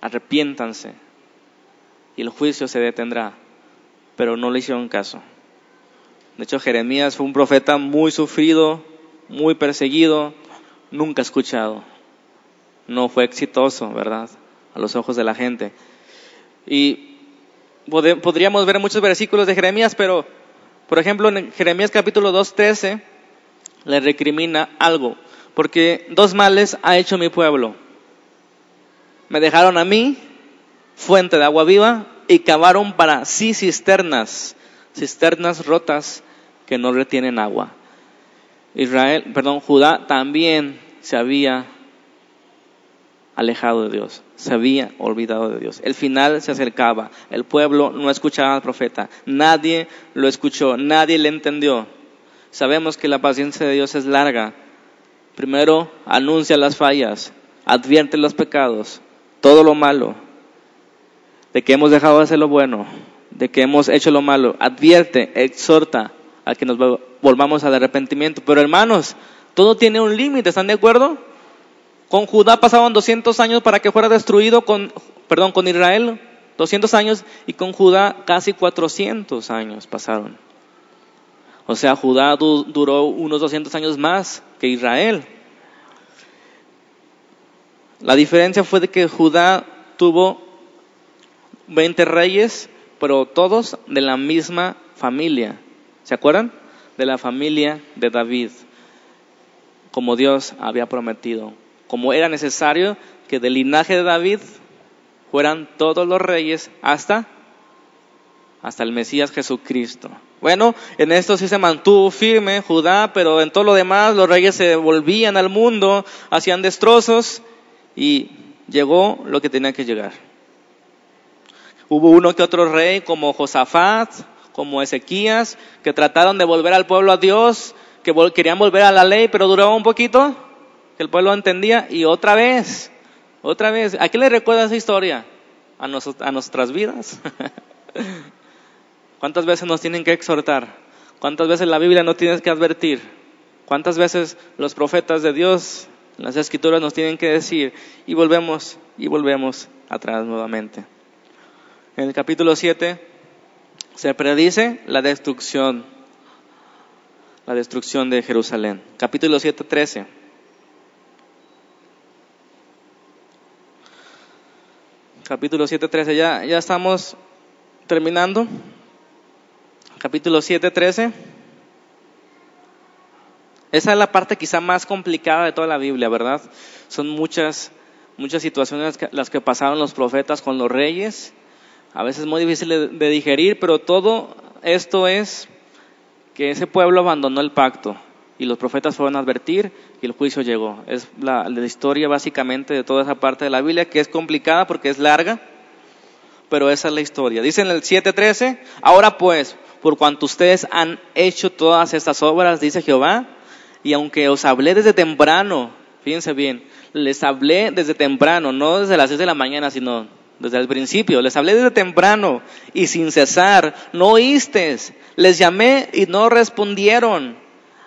arrepiéntanse y el juicio se detendrá, pero no le hicieron caso. De hecho, Jeremías fue un profeta muy sufrido, muy perseguido, nunca escuchado. No fue exitoso, ¿verdad? A los ojos de la gente. Y podríamos ver muchos versículos de Jeremías, pero por ejemplo en Jeremías capítulo 2, 13 le recrimina algo, porque dos males ha hecho mi pueblo. Me dejaron a mí, fuente de agua viva, y cavaron para sí cisternas, cisternas rotas que no retienen agua. Israel, perdón, Judá también se había alejado de Dios, se había olvidado de Dios. El final se acercaba, el pueblo no escuchaba al profeta, nadie lo escuchó, nadie le entendió. Sabemos que la paciencia de Dios es larga. Primero anuncia las fallas, advierte los pecados, todo lo malo, de que hemos dejado de hacer lo bueno, de que hemos hecho lo malo, advierte, exhorta a que nos volvamos al arrepentimiento. Pero hermanos, todo tiene un límite, ¿están de acuerdo? Con Judá pasaban 200 años para que fuera destruido, con, perdón, con Israel 200 años y con Judá casi 400 años pasaron. O sea, Judá duró unos 200 años más que Israel. La diferencia fue de que Judá tuvo 20 reyes, pero todos de la misma familia. ¿Se acuerdan? De la familia de David, como Dios había prometido. Como era necesario que del linaje de David fueran todos los reyes hasta, hasta el Mesías Jesucristo. Bueno, en esto sí se mantuvo firme Judá, pero en todo lo demás los reyes se volvían al mundo, hacían destrozos y llegó lo que tenía que llegar. Hubo uno que otro rey como Josafat, como Ezequías, que trataron de volver al pueblo a Dios, que querían volver a la ley, pero duraba un poquito, el pueblo entendía, y otra vez, otra vez. ¿A qué le recuerda esa historia? A, a nuestras vidas. ¿Cuántas veces nos tienen que exhortar? ¿Cuántas veces la Biblia nos tiene que advertir? ¿Cuántas veces los profetas de Dios, las escrituras nos tienen que decir? Y volvemos y volvemos atrás nuevamente. En el capítulo 7 se predice la destrucción, la destrucción de Jerusalén. Capítulo 7, 13. Capítulo 7, 13. Ya, ya estamos terminando. Capítulo 7, 13. Esa es la parte quizá más complicada de toda la Biblia, ¿verdad? Son muchas, muchas situaciones las que pasaron los profetas con los reyes a veces muy difícil de, digerir, pero todo esto es que ese pueblo abandonó el pacto y los profetas fueron a advertir y el juicio llegó. Es la, historia básicamente de toda esa parte de la Biblia que es complicada porque es larga, pero esa es la historia. Dice en el 7.13, ahora pues, por cuanto ustedes han hecho todas estas obras, dice Jehová, y aunque os hablé desde temprano, fíjense bien, les hablé desde temprano, no desde las 6 de la mañana, sino desde el principio. Les hablé desde temprano y sin cesar. No oísteis. Les llamé y no respondieron.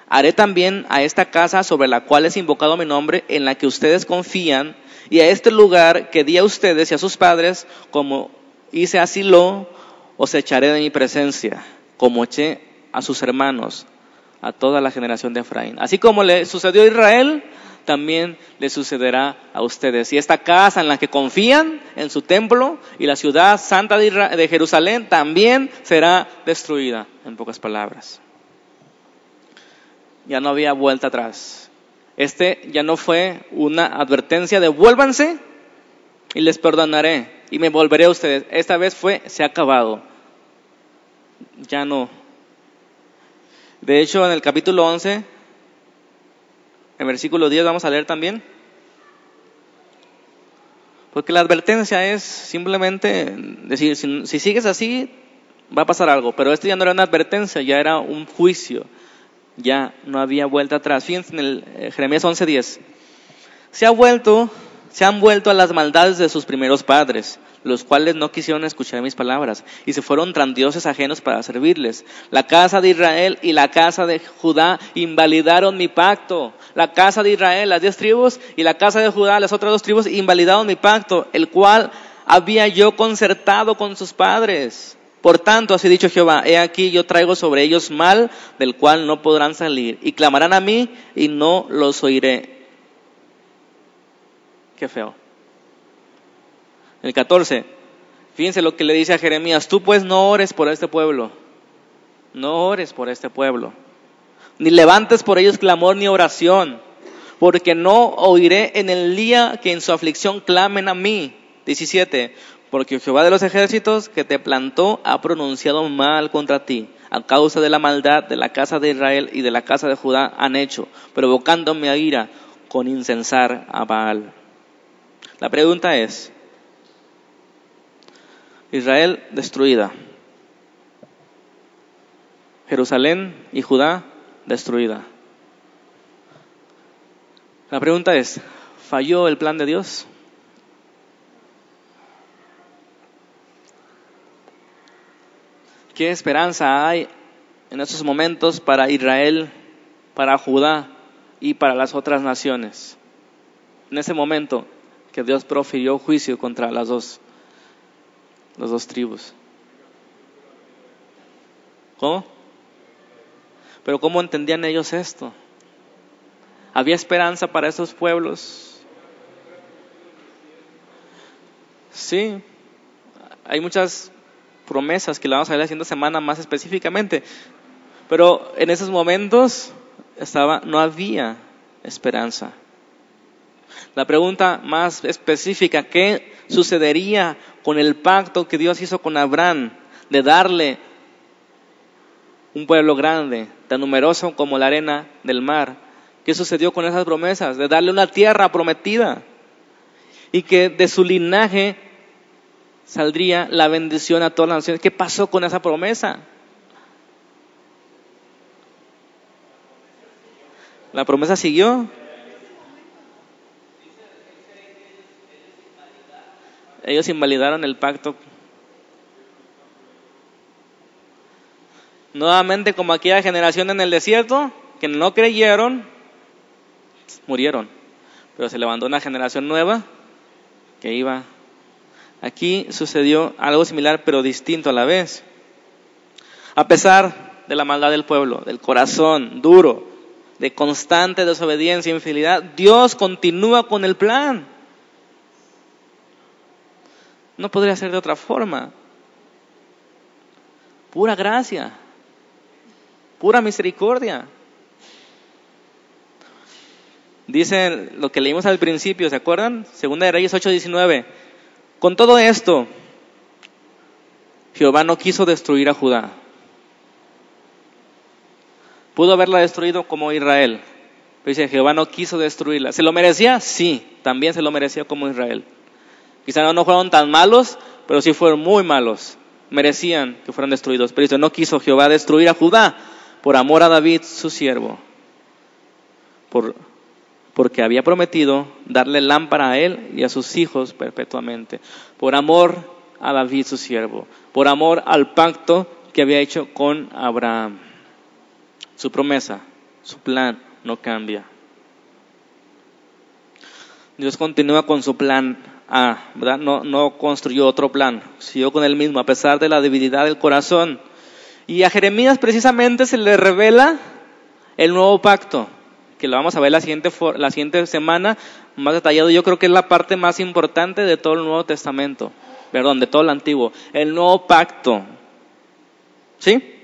Haré también a esta casa sobre la cual es invocado mi nombre, en la que ustedes confían, y a este lugar que di a ustedes y a sus padres, como hice a Silo, os echaré de mi presencia, como eché a sus hermanos, a toda la generación de Efraín. Así como le sucedió a Israel, también le sucederá a ustedes. Y esta casa en la que confían, en su templo, y la ciudad santa de Jerusalén, también será destruida, en pocas palabras. Ya no había vuelta atrás. Este ya no fue una advertencia de vuélvanse y les perdonaré y me volveré a ustedes. Esta vez fue, se ha acabado. Ya no. De hecho, en el capítulo 11 en versículo 10 vamos a leer también. Porque la advertencia es simplemente decir, si, sigues así, va a pasar algo. Pero esto ya no era una advertencia, ya era un juicio. Ya no había vuelta atrás. Fíjense en el eh, Jeremías 11:10. Se ha vuelto, se han vuelto a las maldades de sus primeros padres los cuales no quisieron escuchar mis palabras y se fueron tras dioses ajenos para servirles. La casa de Israel y la casa de Judá invalidaron mi pacto. La casa de Israel, las diez tribus, y la casa de Judá, las otras dos tribus, invalidaron mi pacto, el cual había yo concertado con sus padres. Por tanto, así dicho Jehová, he aquí yo traigo sobre ellos mal del cual no podrán salir, y clamarán a mí y no los oiré. Qué feo el 14, Fíjense lo que le dice a Jeremías, tú pues no ores por este pueblo, no ores por este pueblo, ni levantes por ellos clamor ni oración, porque no oiré en el día que en su aflicción clamen a mí. 17. Porque Jehová de los ejércitos que te plantó ha pronunciado mal contra ti, a causa de la maldad de la casa de Israel y de la casa de Judá han hecho, provocándome a ira con incensar a Baal. La pregunta es, Israel destruida, Jerusalén y Judá destruida. La pregunta es, ¿falló el plan de Dios? ¿Qué esperanza hay en estos momentos para Israel, para Judá y para las otras naciones? En ese momento que Dios profirió juicio contra las dos, las dos tribus. ¿Cómo? Pero ¿cómo entendían ellos esto? ¿Había esperanza para esos pueblos? Sí, hay muchas promesas que le vamos a ver la siguiente semana más específicamente. Pero en esos momentos estaba, no había esperanza. La pregunta más específica, ¿qué sucedería con el pacto que Dios hizo con Abraham de darle un pueblo grande, tan numeroso como la arena del mar? ¿Qué sucedió con esas promesas? De darle una tierra prometida y que de su linaje saldría la bendición a todas las naciones. ¿Qué pasó con esa promesa? La promesa siguió. Ellos invalidaron el pacto. Nuevamente, como aquella generación en el desierto, que no creyeron, murieron. Pero se levantó una generación nueva que iba Aquí sucedió algo similar pero distinto a la vez. A pesar de la maldad del pueblo, del corazón duro, de constante desobediencia e infidelidad, Dios continúa con el plan. No podría ser de otra forma. Pura gracia, pura misericordia. Dice lo que leímos al principio, ¿se acuerdan? Segunda de Reyes 8:19. Con todo esto, Jehová no quiso destruir a Judá. Pudo haberla destruido como Israel. Pero dice, Jehová no quiso destruirla. ¿Se lo merecía? Sí, también se lo merecía como Israel. Quizá no fueron tan malos, pero sí fueron muy malos. Merecían que fueran destruidos. Pero dice, no quiso Jehová destruir a Judá por amor a David, su siervo. Por porque había prometido darle lámpara a él y a sus hijos perpetuamente, por amor a David su siervo, por amor al pacto que había hecho con Abraham. Su promesa, su plan no cambia. Dios continúa con su plan A, ¿verdad? No, no construyó otro plan, siguió con el mismo, a pesar de la debilidad del corazón. Y a Jeremías precisamente se le revela el nuevo pacto que lo vamos a ver la siguiente, la siguiente semana más detallado. Yo creo que es la parte más importante de todo el Nuevo Testamento, perdón, de todo el Antiguo, el nuevo pacto. ¿Sí?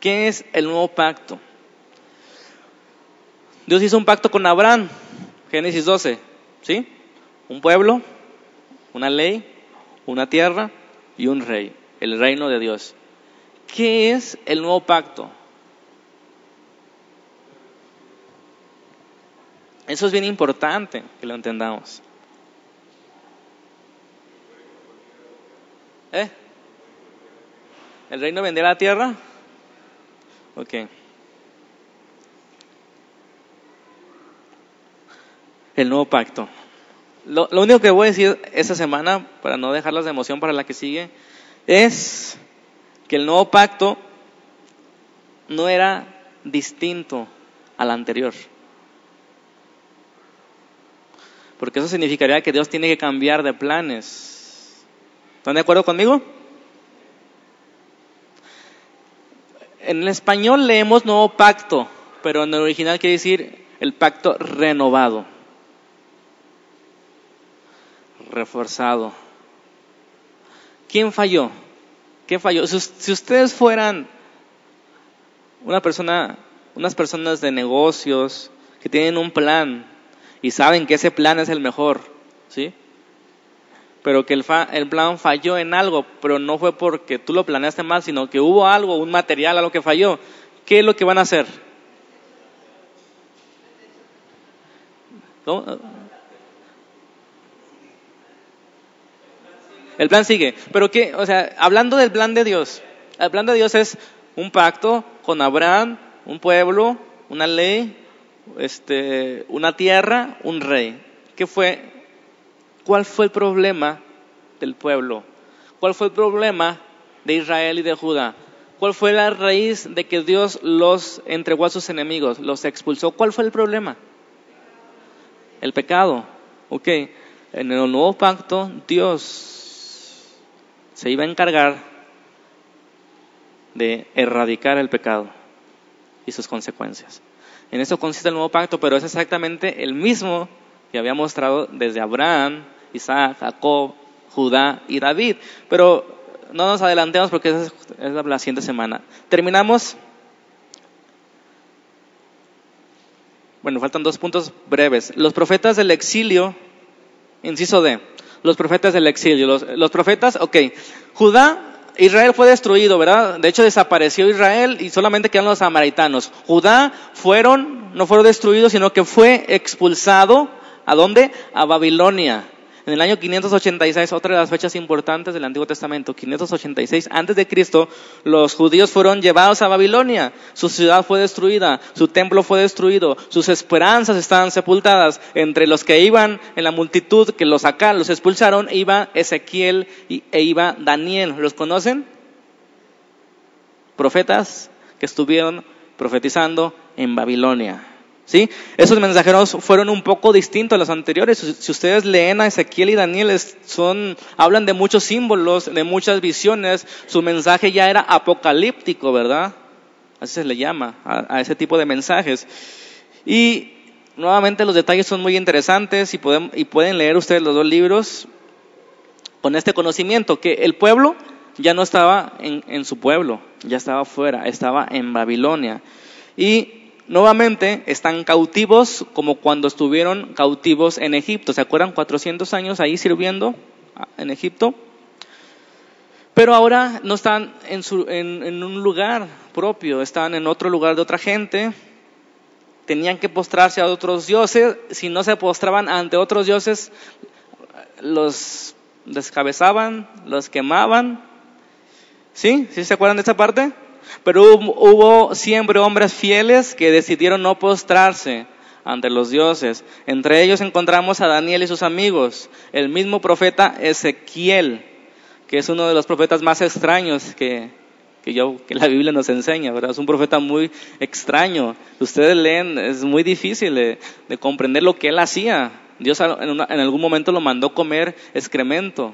¿Qué es el nuevo pacto? Dios hizo un pacto con Abraham, Génesis 12, ¿sí? Un pueblo, una ley, una tierra y un rey, el reino de Dios. ¿Qué es el nuevo pacto? Eso es bien importante que lo entendamos. ¿Eh? ¿El reino vendrá la tierra? Ok. El nuevo pacto. Lo, lo único que voy a decir esta semana, para no dejarlas de emoción para la que sigue, es que el nuevo pacto no era distinto al anterior. Porque eso significaría que Dios tiene que cambiar de planes. ¿Están de acuerdo conmigo? En el español leemos nuevo pacto, pero en el original quiere decir el pacto renovado. reforzado. ¿Quién falló? ¿Qué falló? Si, ustedes fueran una persona, unas personas de negocios que tienen un plan y saben que ese plan es el mejor, ¿sí? Pero que el, el plan falló en algo, pero no fue porque tú lo planeaste mal, sino que hubo algo, un material, algo que falló. ¿Qué es lo que van a hacer? El plan sigue. Pero qué, o sea, hablando del plan de Dios, el plan de Dios es un pacto con Abraham, un pueblo, una ley, este, una tierra, un rey. ¿Qué fue? ¿Cuál fue el problema del pueblo? ¿Cuál fue el problema de Israel y de Judá? ¿Cuál fue la raíz de que Dios los entregó a sus enemigos, los expulsó? ¿Cuál fue el problema? El pecado. Ok. En el nuevo pacto, Dios se iba a encargar de erradicar el pecado y sus consecuencias. En eso consiste el nuevo pacto, pero es exactamente el mismo que había mostrado desde Abraham, Isaac, Jacob, Judá y David. Pero no nos adelantemos porque esa es la siguiente semana. Terminamos. Bueno, faltan dos puntos breves. Los profetas del exilio, inciso D los profetas del exilio. Los, profetas, ok, Judá, Israel fue destruido, ¿verdad? De hecho desapareció Israel y solamente quedan los samaritanos. Judá fueron, no fueron destruidos, sino que fue expulsado, ¿a dónde? A Babilonia. En el año 586, otra de las fechas importantes del Antiguo Testamento, 586 antes de Cristo, los judíos fueron llevados a Babilonia. Su ciudad fue destruida, su templo fue destruido, sus esperanzas estaban sepultadas. Entre los que iban en la multitud que los sacaron, los expulsaron, iba Ezequiel e iba Daniel. ¿Los conocen? Profetas que estuvieron profetizando en Babilonia. ¿Sí? Esos mensajeros fueron un poco distintos a los anteriores. Si ustedes leen a Ezequiel y Daniel, son, hablan de muchos símbolos, de muchas visiones. Su mensaje ya era apocalíptico, ¿verdad? Así se le llama a, ese tipo de mensajes. Y nuevamente los detalles son muy interesantes y pueden, y pueden leer ustedes los dos libros con este conocimiento, que el pueblo ya no estaba en, en su pueblo, ya estaba fuera, estaba en Babilonia. Y nuevamente están cautivos como cuando estuvieron cautivos en Egipto. ¿Se acuerdan? 400 años ahí sirviendo en Egipto. Pero ahora no están en, en, un lugar propio, están en otro lugar de otra gente. Tenían que postrarse a otros dioses. Si no se postraban ante otros dioses, los descabezaban, los quemaban. ¿Sí? ¿Sí se acuerdan de esa parte? Pero hubo siempre hombres fieles que decidieron no postrarse ante los dioses. Entre ellos encontramos a Daniel y sus amigos, el mismo profeta Ezequiel, que es uno de los profetas más extraños que, que, yo, que la Biblia nos enseña, ¿verdad? Es un profeta muy extraño. Ustedes leen, es muy difícil de, comprender lo que él hacía. Dios en algún momento lo mandó comer excremento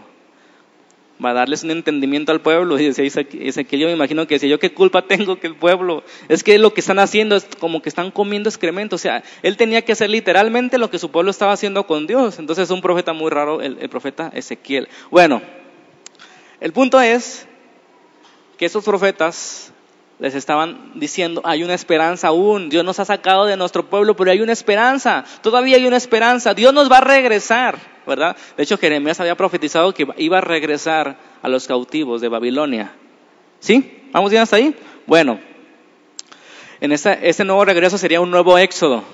va a darles un entendimiento al pueblo. Y decía que yo me imagino que decía, yo qué culpa tengo que el pueblo, es que lo que están haciendo es como que están comiendo excremento. O sea, él tenía que hacer literalmente lo que su pueblo estaba haciendo con Dios. Entonces es un profeta muy raro, el profeta Ezequiel. Bueno, el punto es que esos profetas les estaban diciendo, hay una esperanza aún, Dios nos ha sacado de nuestro pueblo, pero hay una esperanza, todavía hay una esperanza, Dios nos va a regresar, ¿verdad? De hecho, Jeremías había profetizado que iba a regresar a los cautivos de Babilonia. ¿Sí? ¿Vamos bien hasta ahí? Bueno, en este, nuevo regreso sería un nuevo éxodo,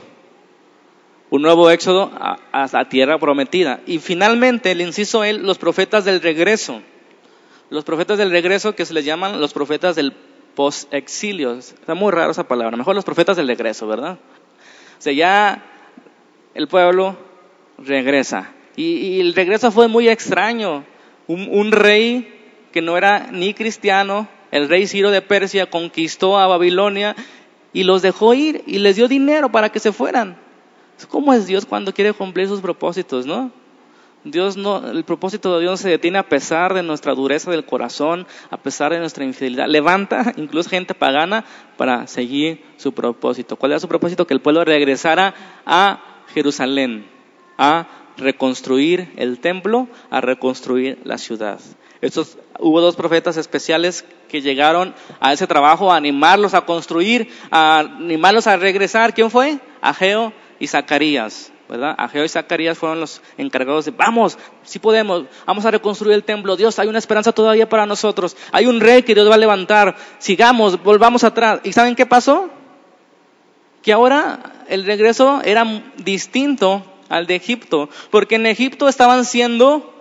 un nuevo éxodo a, tierra prometida. Y finalmente, el inciso él, los profetas del regreso. Los profetas del regreso que se les llaman los profetas del post-exilio. Está muy raro esa palabra. Mejor los profetas del regreso, ¿verdad? O sea, ya el pueblo regresa. Y, el regreso fue muy extraño. Un, rey que no era ni cristiano, el rey Ciro de Persia, conquistó a Babilonia y los dejó ir y les dio dinero para que se fueran. ¿Cómo es Dios cuando quiere cumplir sus propósitos, no? Dios no, el propósito de Dios se detiene a pesar de nuestra dureza del corazón, a pesar de nuestra infidelidad. Levanta incluso gente pagana para seguir su propósito. ¿Cuál era su propósito? Que el pueblo regresara a Jerusalén, a reconstruir el templo, a reconstruir la ciudad. Estos, hubo dos profetas especiales que llegaron a ese trabajo, a animarlos a construir, a animarlos a regresar. ¿Quién fue? Ageo y Zacarías. ¿Verdad? Ageo y Zacarías fueron los encargados de, vamos, si podemos, vamos a reconstruir el templo. Dios, hay una esperanza todavía para nosotros. Hay un rey que Dios va a levantar. Sigamos, volvamos atrás. ¿Y saben qué pasó? Que ahora el regreso era distinto al de Egipto, porque en Egipto estaban siendo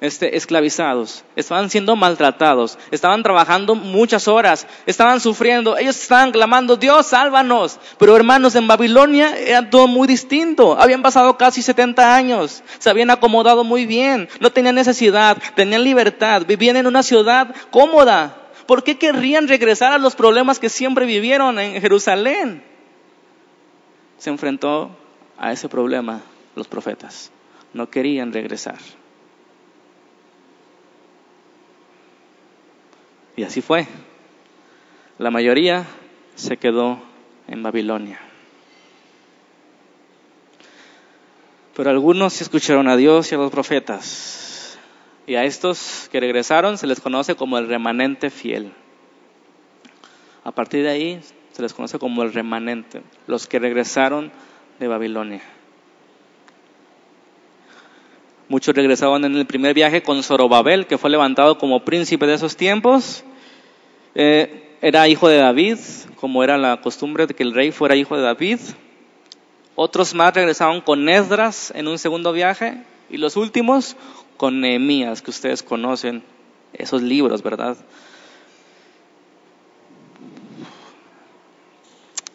este, esclavizados, estaban siendo maltratados, estaban trabajando muchas horas, estaban sufriendo, ellos estaban clamando, Dios, sálvanos. Pero hermanos, en Babilonia era todo muy distinto, habían pasado casi 70 años, se habían acomodado muy bien, no tenían necesidad, tenían libertad, vivían en una ciudad cómoda. ¿Por qué querrían regresar a los problemas que siempre vivieron en Jerusalén? Se enfrentó a ese problema los profetas, no querían regresar. Y así fue. La mayoría se quedó en Babilonia. Pero algunos escucharon a Dios y a los profetas. Y a estos que regresaron se les conoce como el remanente fiel. A partir de ahí se les conoce como el remanente, los que regresaron de Babilonia. Muchos regresaban en el primer viaje con Zorobabel, que fue levantado como príncipe de esos tiempos. Eh, era hijo de David, como era la costumbre de que el rey fuera hijo de David. Otros más regresaban con Esdras en un segundo viaje. Y los últimos con Nehemías, que ustedes conocen, esos libros, ¿verdad?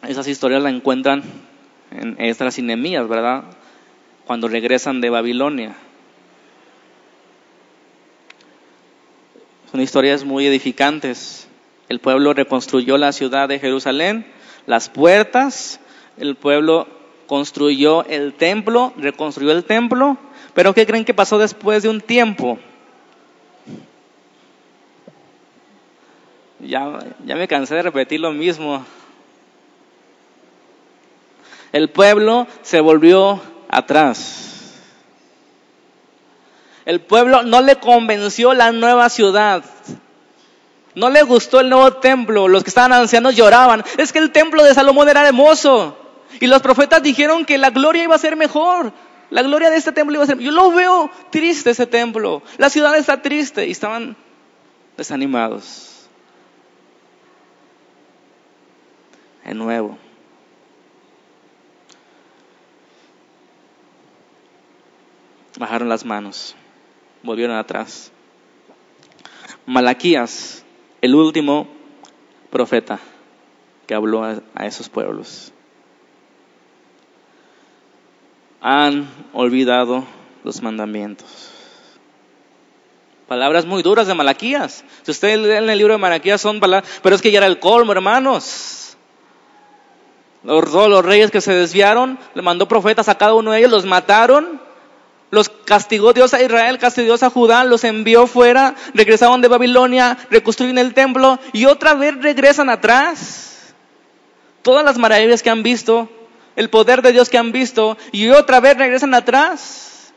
Esas historias las encuentran en Esdras y Nehemías, ¿verdad? Cuando regresan de Babilonia. Son historias muy edificantes. El pueblo reconstruyó la ciudad de Jerusalén, las puertas, el pueblo construyó el templo, reconstruyó el templo, pero ¿qué creen que pasó después de un tiempo? Ya, ya me cansé de repetir lo mismo. El pueblo se volvió atrás. El pueblo no le convenció la nueva ciudad. No le gustó el nuevo templo. Los que estaban ancianos lloraban. Es que el templo de Salomón era hermoso. Y los profetas dijeron que la gloria iba a ser mejor. La gloria de este templo iba a ser. Yo lo veo triste ese templo. La ciudad está triste. Y estaban desanimados. De nuevo. Bajaron las manos volvieron atrás. Malaquías, el último profeta que habló a, esos pueblos. Han olvidado los mandamientos. Palabras muy duras de Malaquías. Si ustedes leen el libro de Malaquías son palabras, pero es que ya era el colmo, hermanos. Los, los reyes que se desviaron, le mandó profetas a cada uno de ellos, los mataron los castigó Dios a Israel, castigó Dios a Judá, los envió fuera, regresaron de Babilonia, reconstruyen el templo y otra vez regresan atrás. Todas las maravillas que han visto, el poder de Dios que han visto y otra vez regresan atrás.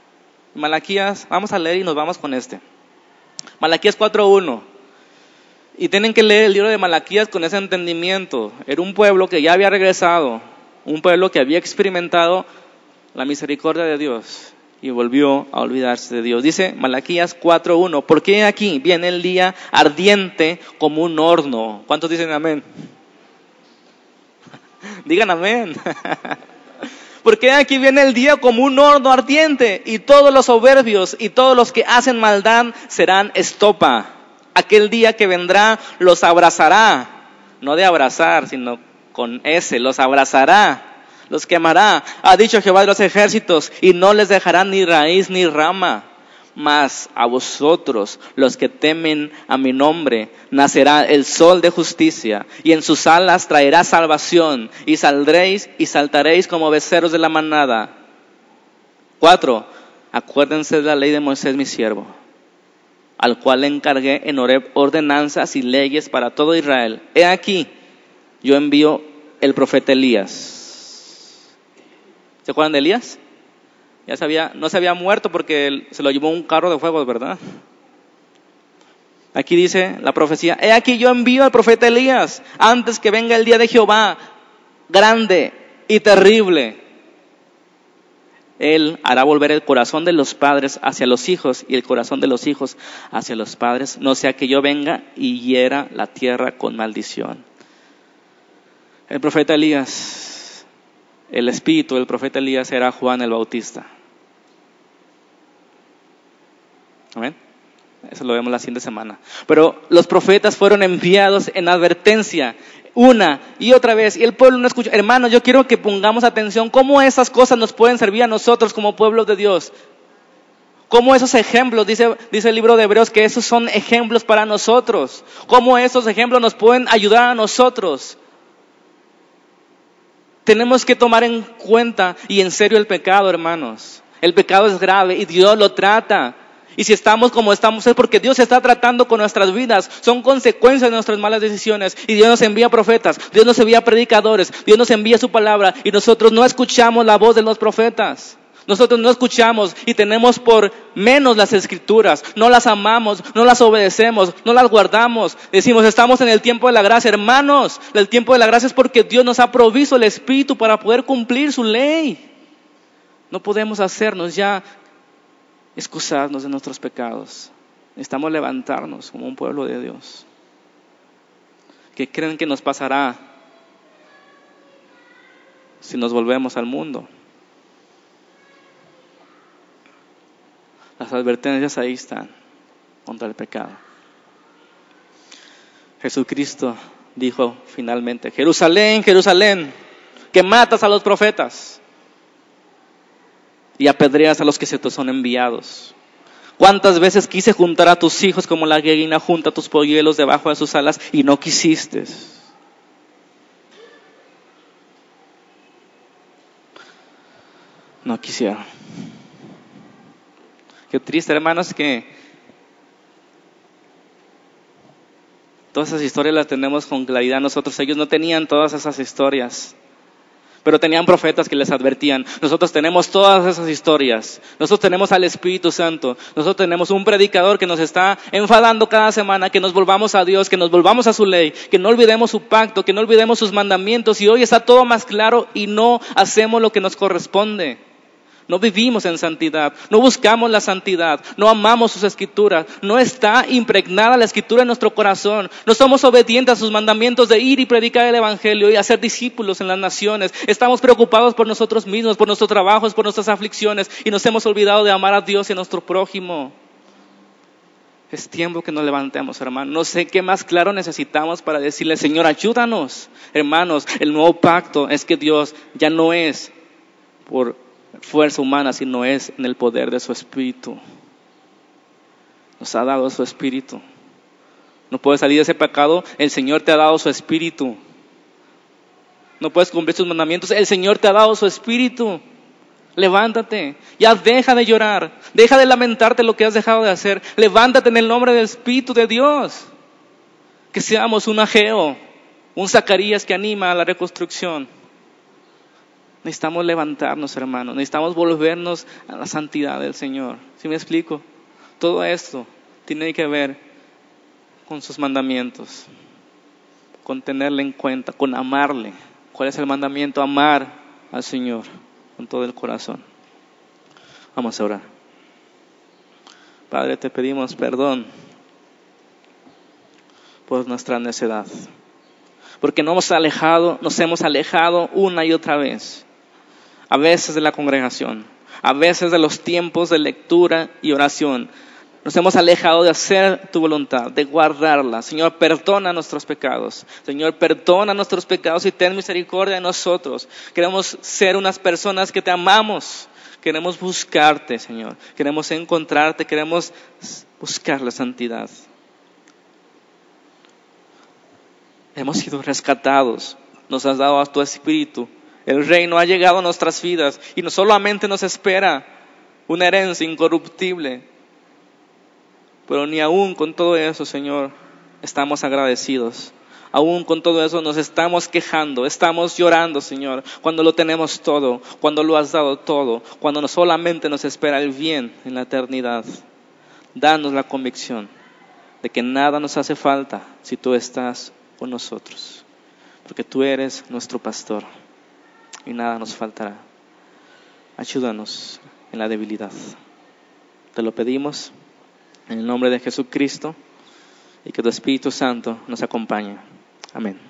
Malaquías, vamos a leer y nos vamos con este. Malaquías 4.1. Y tienen que leer el libro de Malaquías con ese entendimiento. Era un pueblo que ya había regresado, un pueblo que había experimentado la misericordia de Dios y volvió a olvidarse de Dios. Dice Malaquías 4.1, porque aquí viene el día ardiente como un horno. ¿Cuántos dicen amén? Digan amén. Porque aquí viene el día como un horno ardiente y todos los soberbios y todos los que hacen maldad serán estopa. Aquel día que vendrá los abrazará, no de abrazar, sino con ese, los abrazará los quemará, ha dicho Jehová de los ejércitos, y no les dejará ni raíz ni rama. Mas a vosotros, los que temen a mi nombre, nacerá el sol de justicia, y en sus alas traerá salvación, y saldréis y saltaréis como becerros de la manada. Cuatro, acuérdense de la ley de Moisés mi siervo, al cual le encargué en Oreb ordenanzas y leyes para todo Israel. He aquí, yo envío el profeta Elías ¿Se acuerdan de Elías? Ya se no se había muerto porque se lo llevó un carro de fuego, ¿verdad? Aquí dice la profecía, he aquí yo envío al profeta Elías antes que venga el día de Jehová, grande y terrible. Él hará volver el corazón de los padres hacia los hijos y el corazón de los hijos hacia los padres, no sea que yo venga y hiera la tierra con maldición. El profeta Elías, el espíritu del profeta Elías era Juan el Bautista. Amén. Eso lo vemos la siguiente semana. Pero los profetas fueron enviados en advertencia, una y otra vez. Y el pueblo no escucha. Hermanos, yo quiero que pongamos atención cómo esas cosas nos pueden servir a nosotros como pueblo de Dios. Cómo esos ejemplos, dice, dice el libro de Hebreos, que esos son ejemplos para nosotros. Cómo esos ejemplos nos pueden ayudar a nosotros. Tenemos que tomar en cuenta y en serio el pecado, hermanos. El pecado es grave y Dios lo trata. Y si estamos como estamos es porque Dios está tratando con nuestras vidas. Son consecuencias de nuestras malas decisiones. Y Dios nos envía profetas, Dios nos envía predicadores, Dios nos envía su palabra y nosotros no escuchamos la voz de los profetas. Nosotros no escuchamos y tenemos por menos las escrituras, no las amamos, no las obedecemos, no las guardamos. Decimos, estamos en el tiempo de la gracia. Hermanos, el tiempo de la gracia es porque Dios nos ha provisto el Espíritu para poder cumplir su ley. No podemos hacernos ya excusarnos de nuestros pecados. Necesitamos levantarnos como un pueblo de Dios. ¿Qué creen que nos pasará si nos volvemos al mundo? Las advertencias ahí están contra el pecado. Jesucristo dijo finalmente, Jerusalén, Jerusalén, que matas a los profetas y apedreas a los que se te son enviados. ¿Cuántas veces quise juntar a tus hijos como la gallina junta a tus polluelos debajo de sus alas y no quisiste? No quisieron. Qué triste, hermanos, que todas esas historias las tenemos con claridad nosotros. Ellos no tenían todas esas historias pero tenían profetas que les advertían. Nosotros tenemos todas esas historias. Nosotros tenemos al Espíritu Santo. Nosotros tenemos un predicador que nos está enfadando cada semana, que nos volvamos a Dios, que nos volvamos a su ley, que no olvidemos su pacto, que no olvidemos sus mandamientos. Y hoy está todo más claro y no hacemos lo que nos corresponde. No vivimos en santidad, no buscamos la santidad, no amamos sus escrituras, no está impregnada la escritura en nuestro corazón, no somos obedientes a sus mandamientos de ir y predicar el Evangelio y hacer discípulos en las naciones. Estamos preocupados por nosotros mismos, por nuestros trabajos, por nuestras aflicciones y nos hemos olvidado de amar a Dios y a nuestro prójimo. Es tiempo que nos levantemos, hermanos. No sé qué más claro necesitamos para decirle, Señor, ayúdanos. Hermanos, el nuevo pacto es que Dios ya no es por fuerza humana, sino es en el poder de su Espíritu. Nos ha dado su Espíritu. No puedes salir de ese pecado, el Señor te ha dado su Espíritu. No puedes cumplir sus mandamientos, el Señor te ha dado su Espíritu. Levántate, ya deja de llorar, deja de lamentarte lo que has dejado de hacer. Levántate en el nombre del Espíritu de Dios. Que seamos un Ageo, un Zacarías que anima a la reconstrucción. Necesitamos levantarnos, hermanos. Necesitamos volvernos a la santidad del Señor. ¿Sí me explico? Todo esto tiene que ver con sus mandamientos, con tenerle en cuenta, con amarle. ¿Cuál es el mandamiento? Amar al Señor con todo el corazón. Vamos a orar. Padre, te pedimos perdón por nuestra necedad. Porque nos hemos alejado, nos hemos alejado una y otra vez a veces de la congregación, a veces de los tiempos de lectura y oración. Nos hemos alejado de hacer tu voluntad, de guardarla. Señor, perdona nuestros pecados. Señor, perdona nuestros pecados y ten misericordia de nosotros. Queremos ser unas personas que te amamos. Queremos buscarte, Señor. Queremos encontrarte. Queremos buscar la santidad. Hemos sido rescatados. Nos has dado a tu espíritu el reino ha llegado a nuestras vidas y no solamente nos espera una herencia incorruptible, pero ni aún con todo eso, Señor, estamos agradecidos. aún con todo eso nos estamos quejando, estamos llorando, Señor, cuando lo tenemos todo, cuando lo has dado todo, cuando no solamente nos espera el bien en la eternidad. Danos la convicción de que nada nos hace falta si tú estás con nosotros, porque tú eres nuestro pastor y nada nos faltará. Ayúdanos en la debilidad. Te lo pedimos en el nombre de Jesucristo y que tu Espíritu Santo nos acompañe. Amén.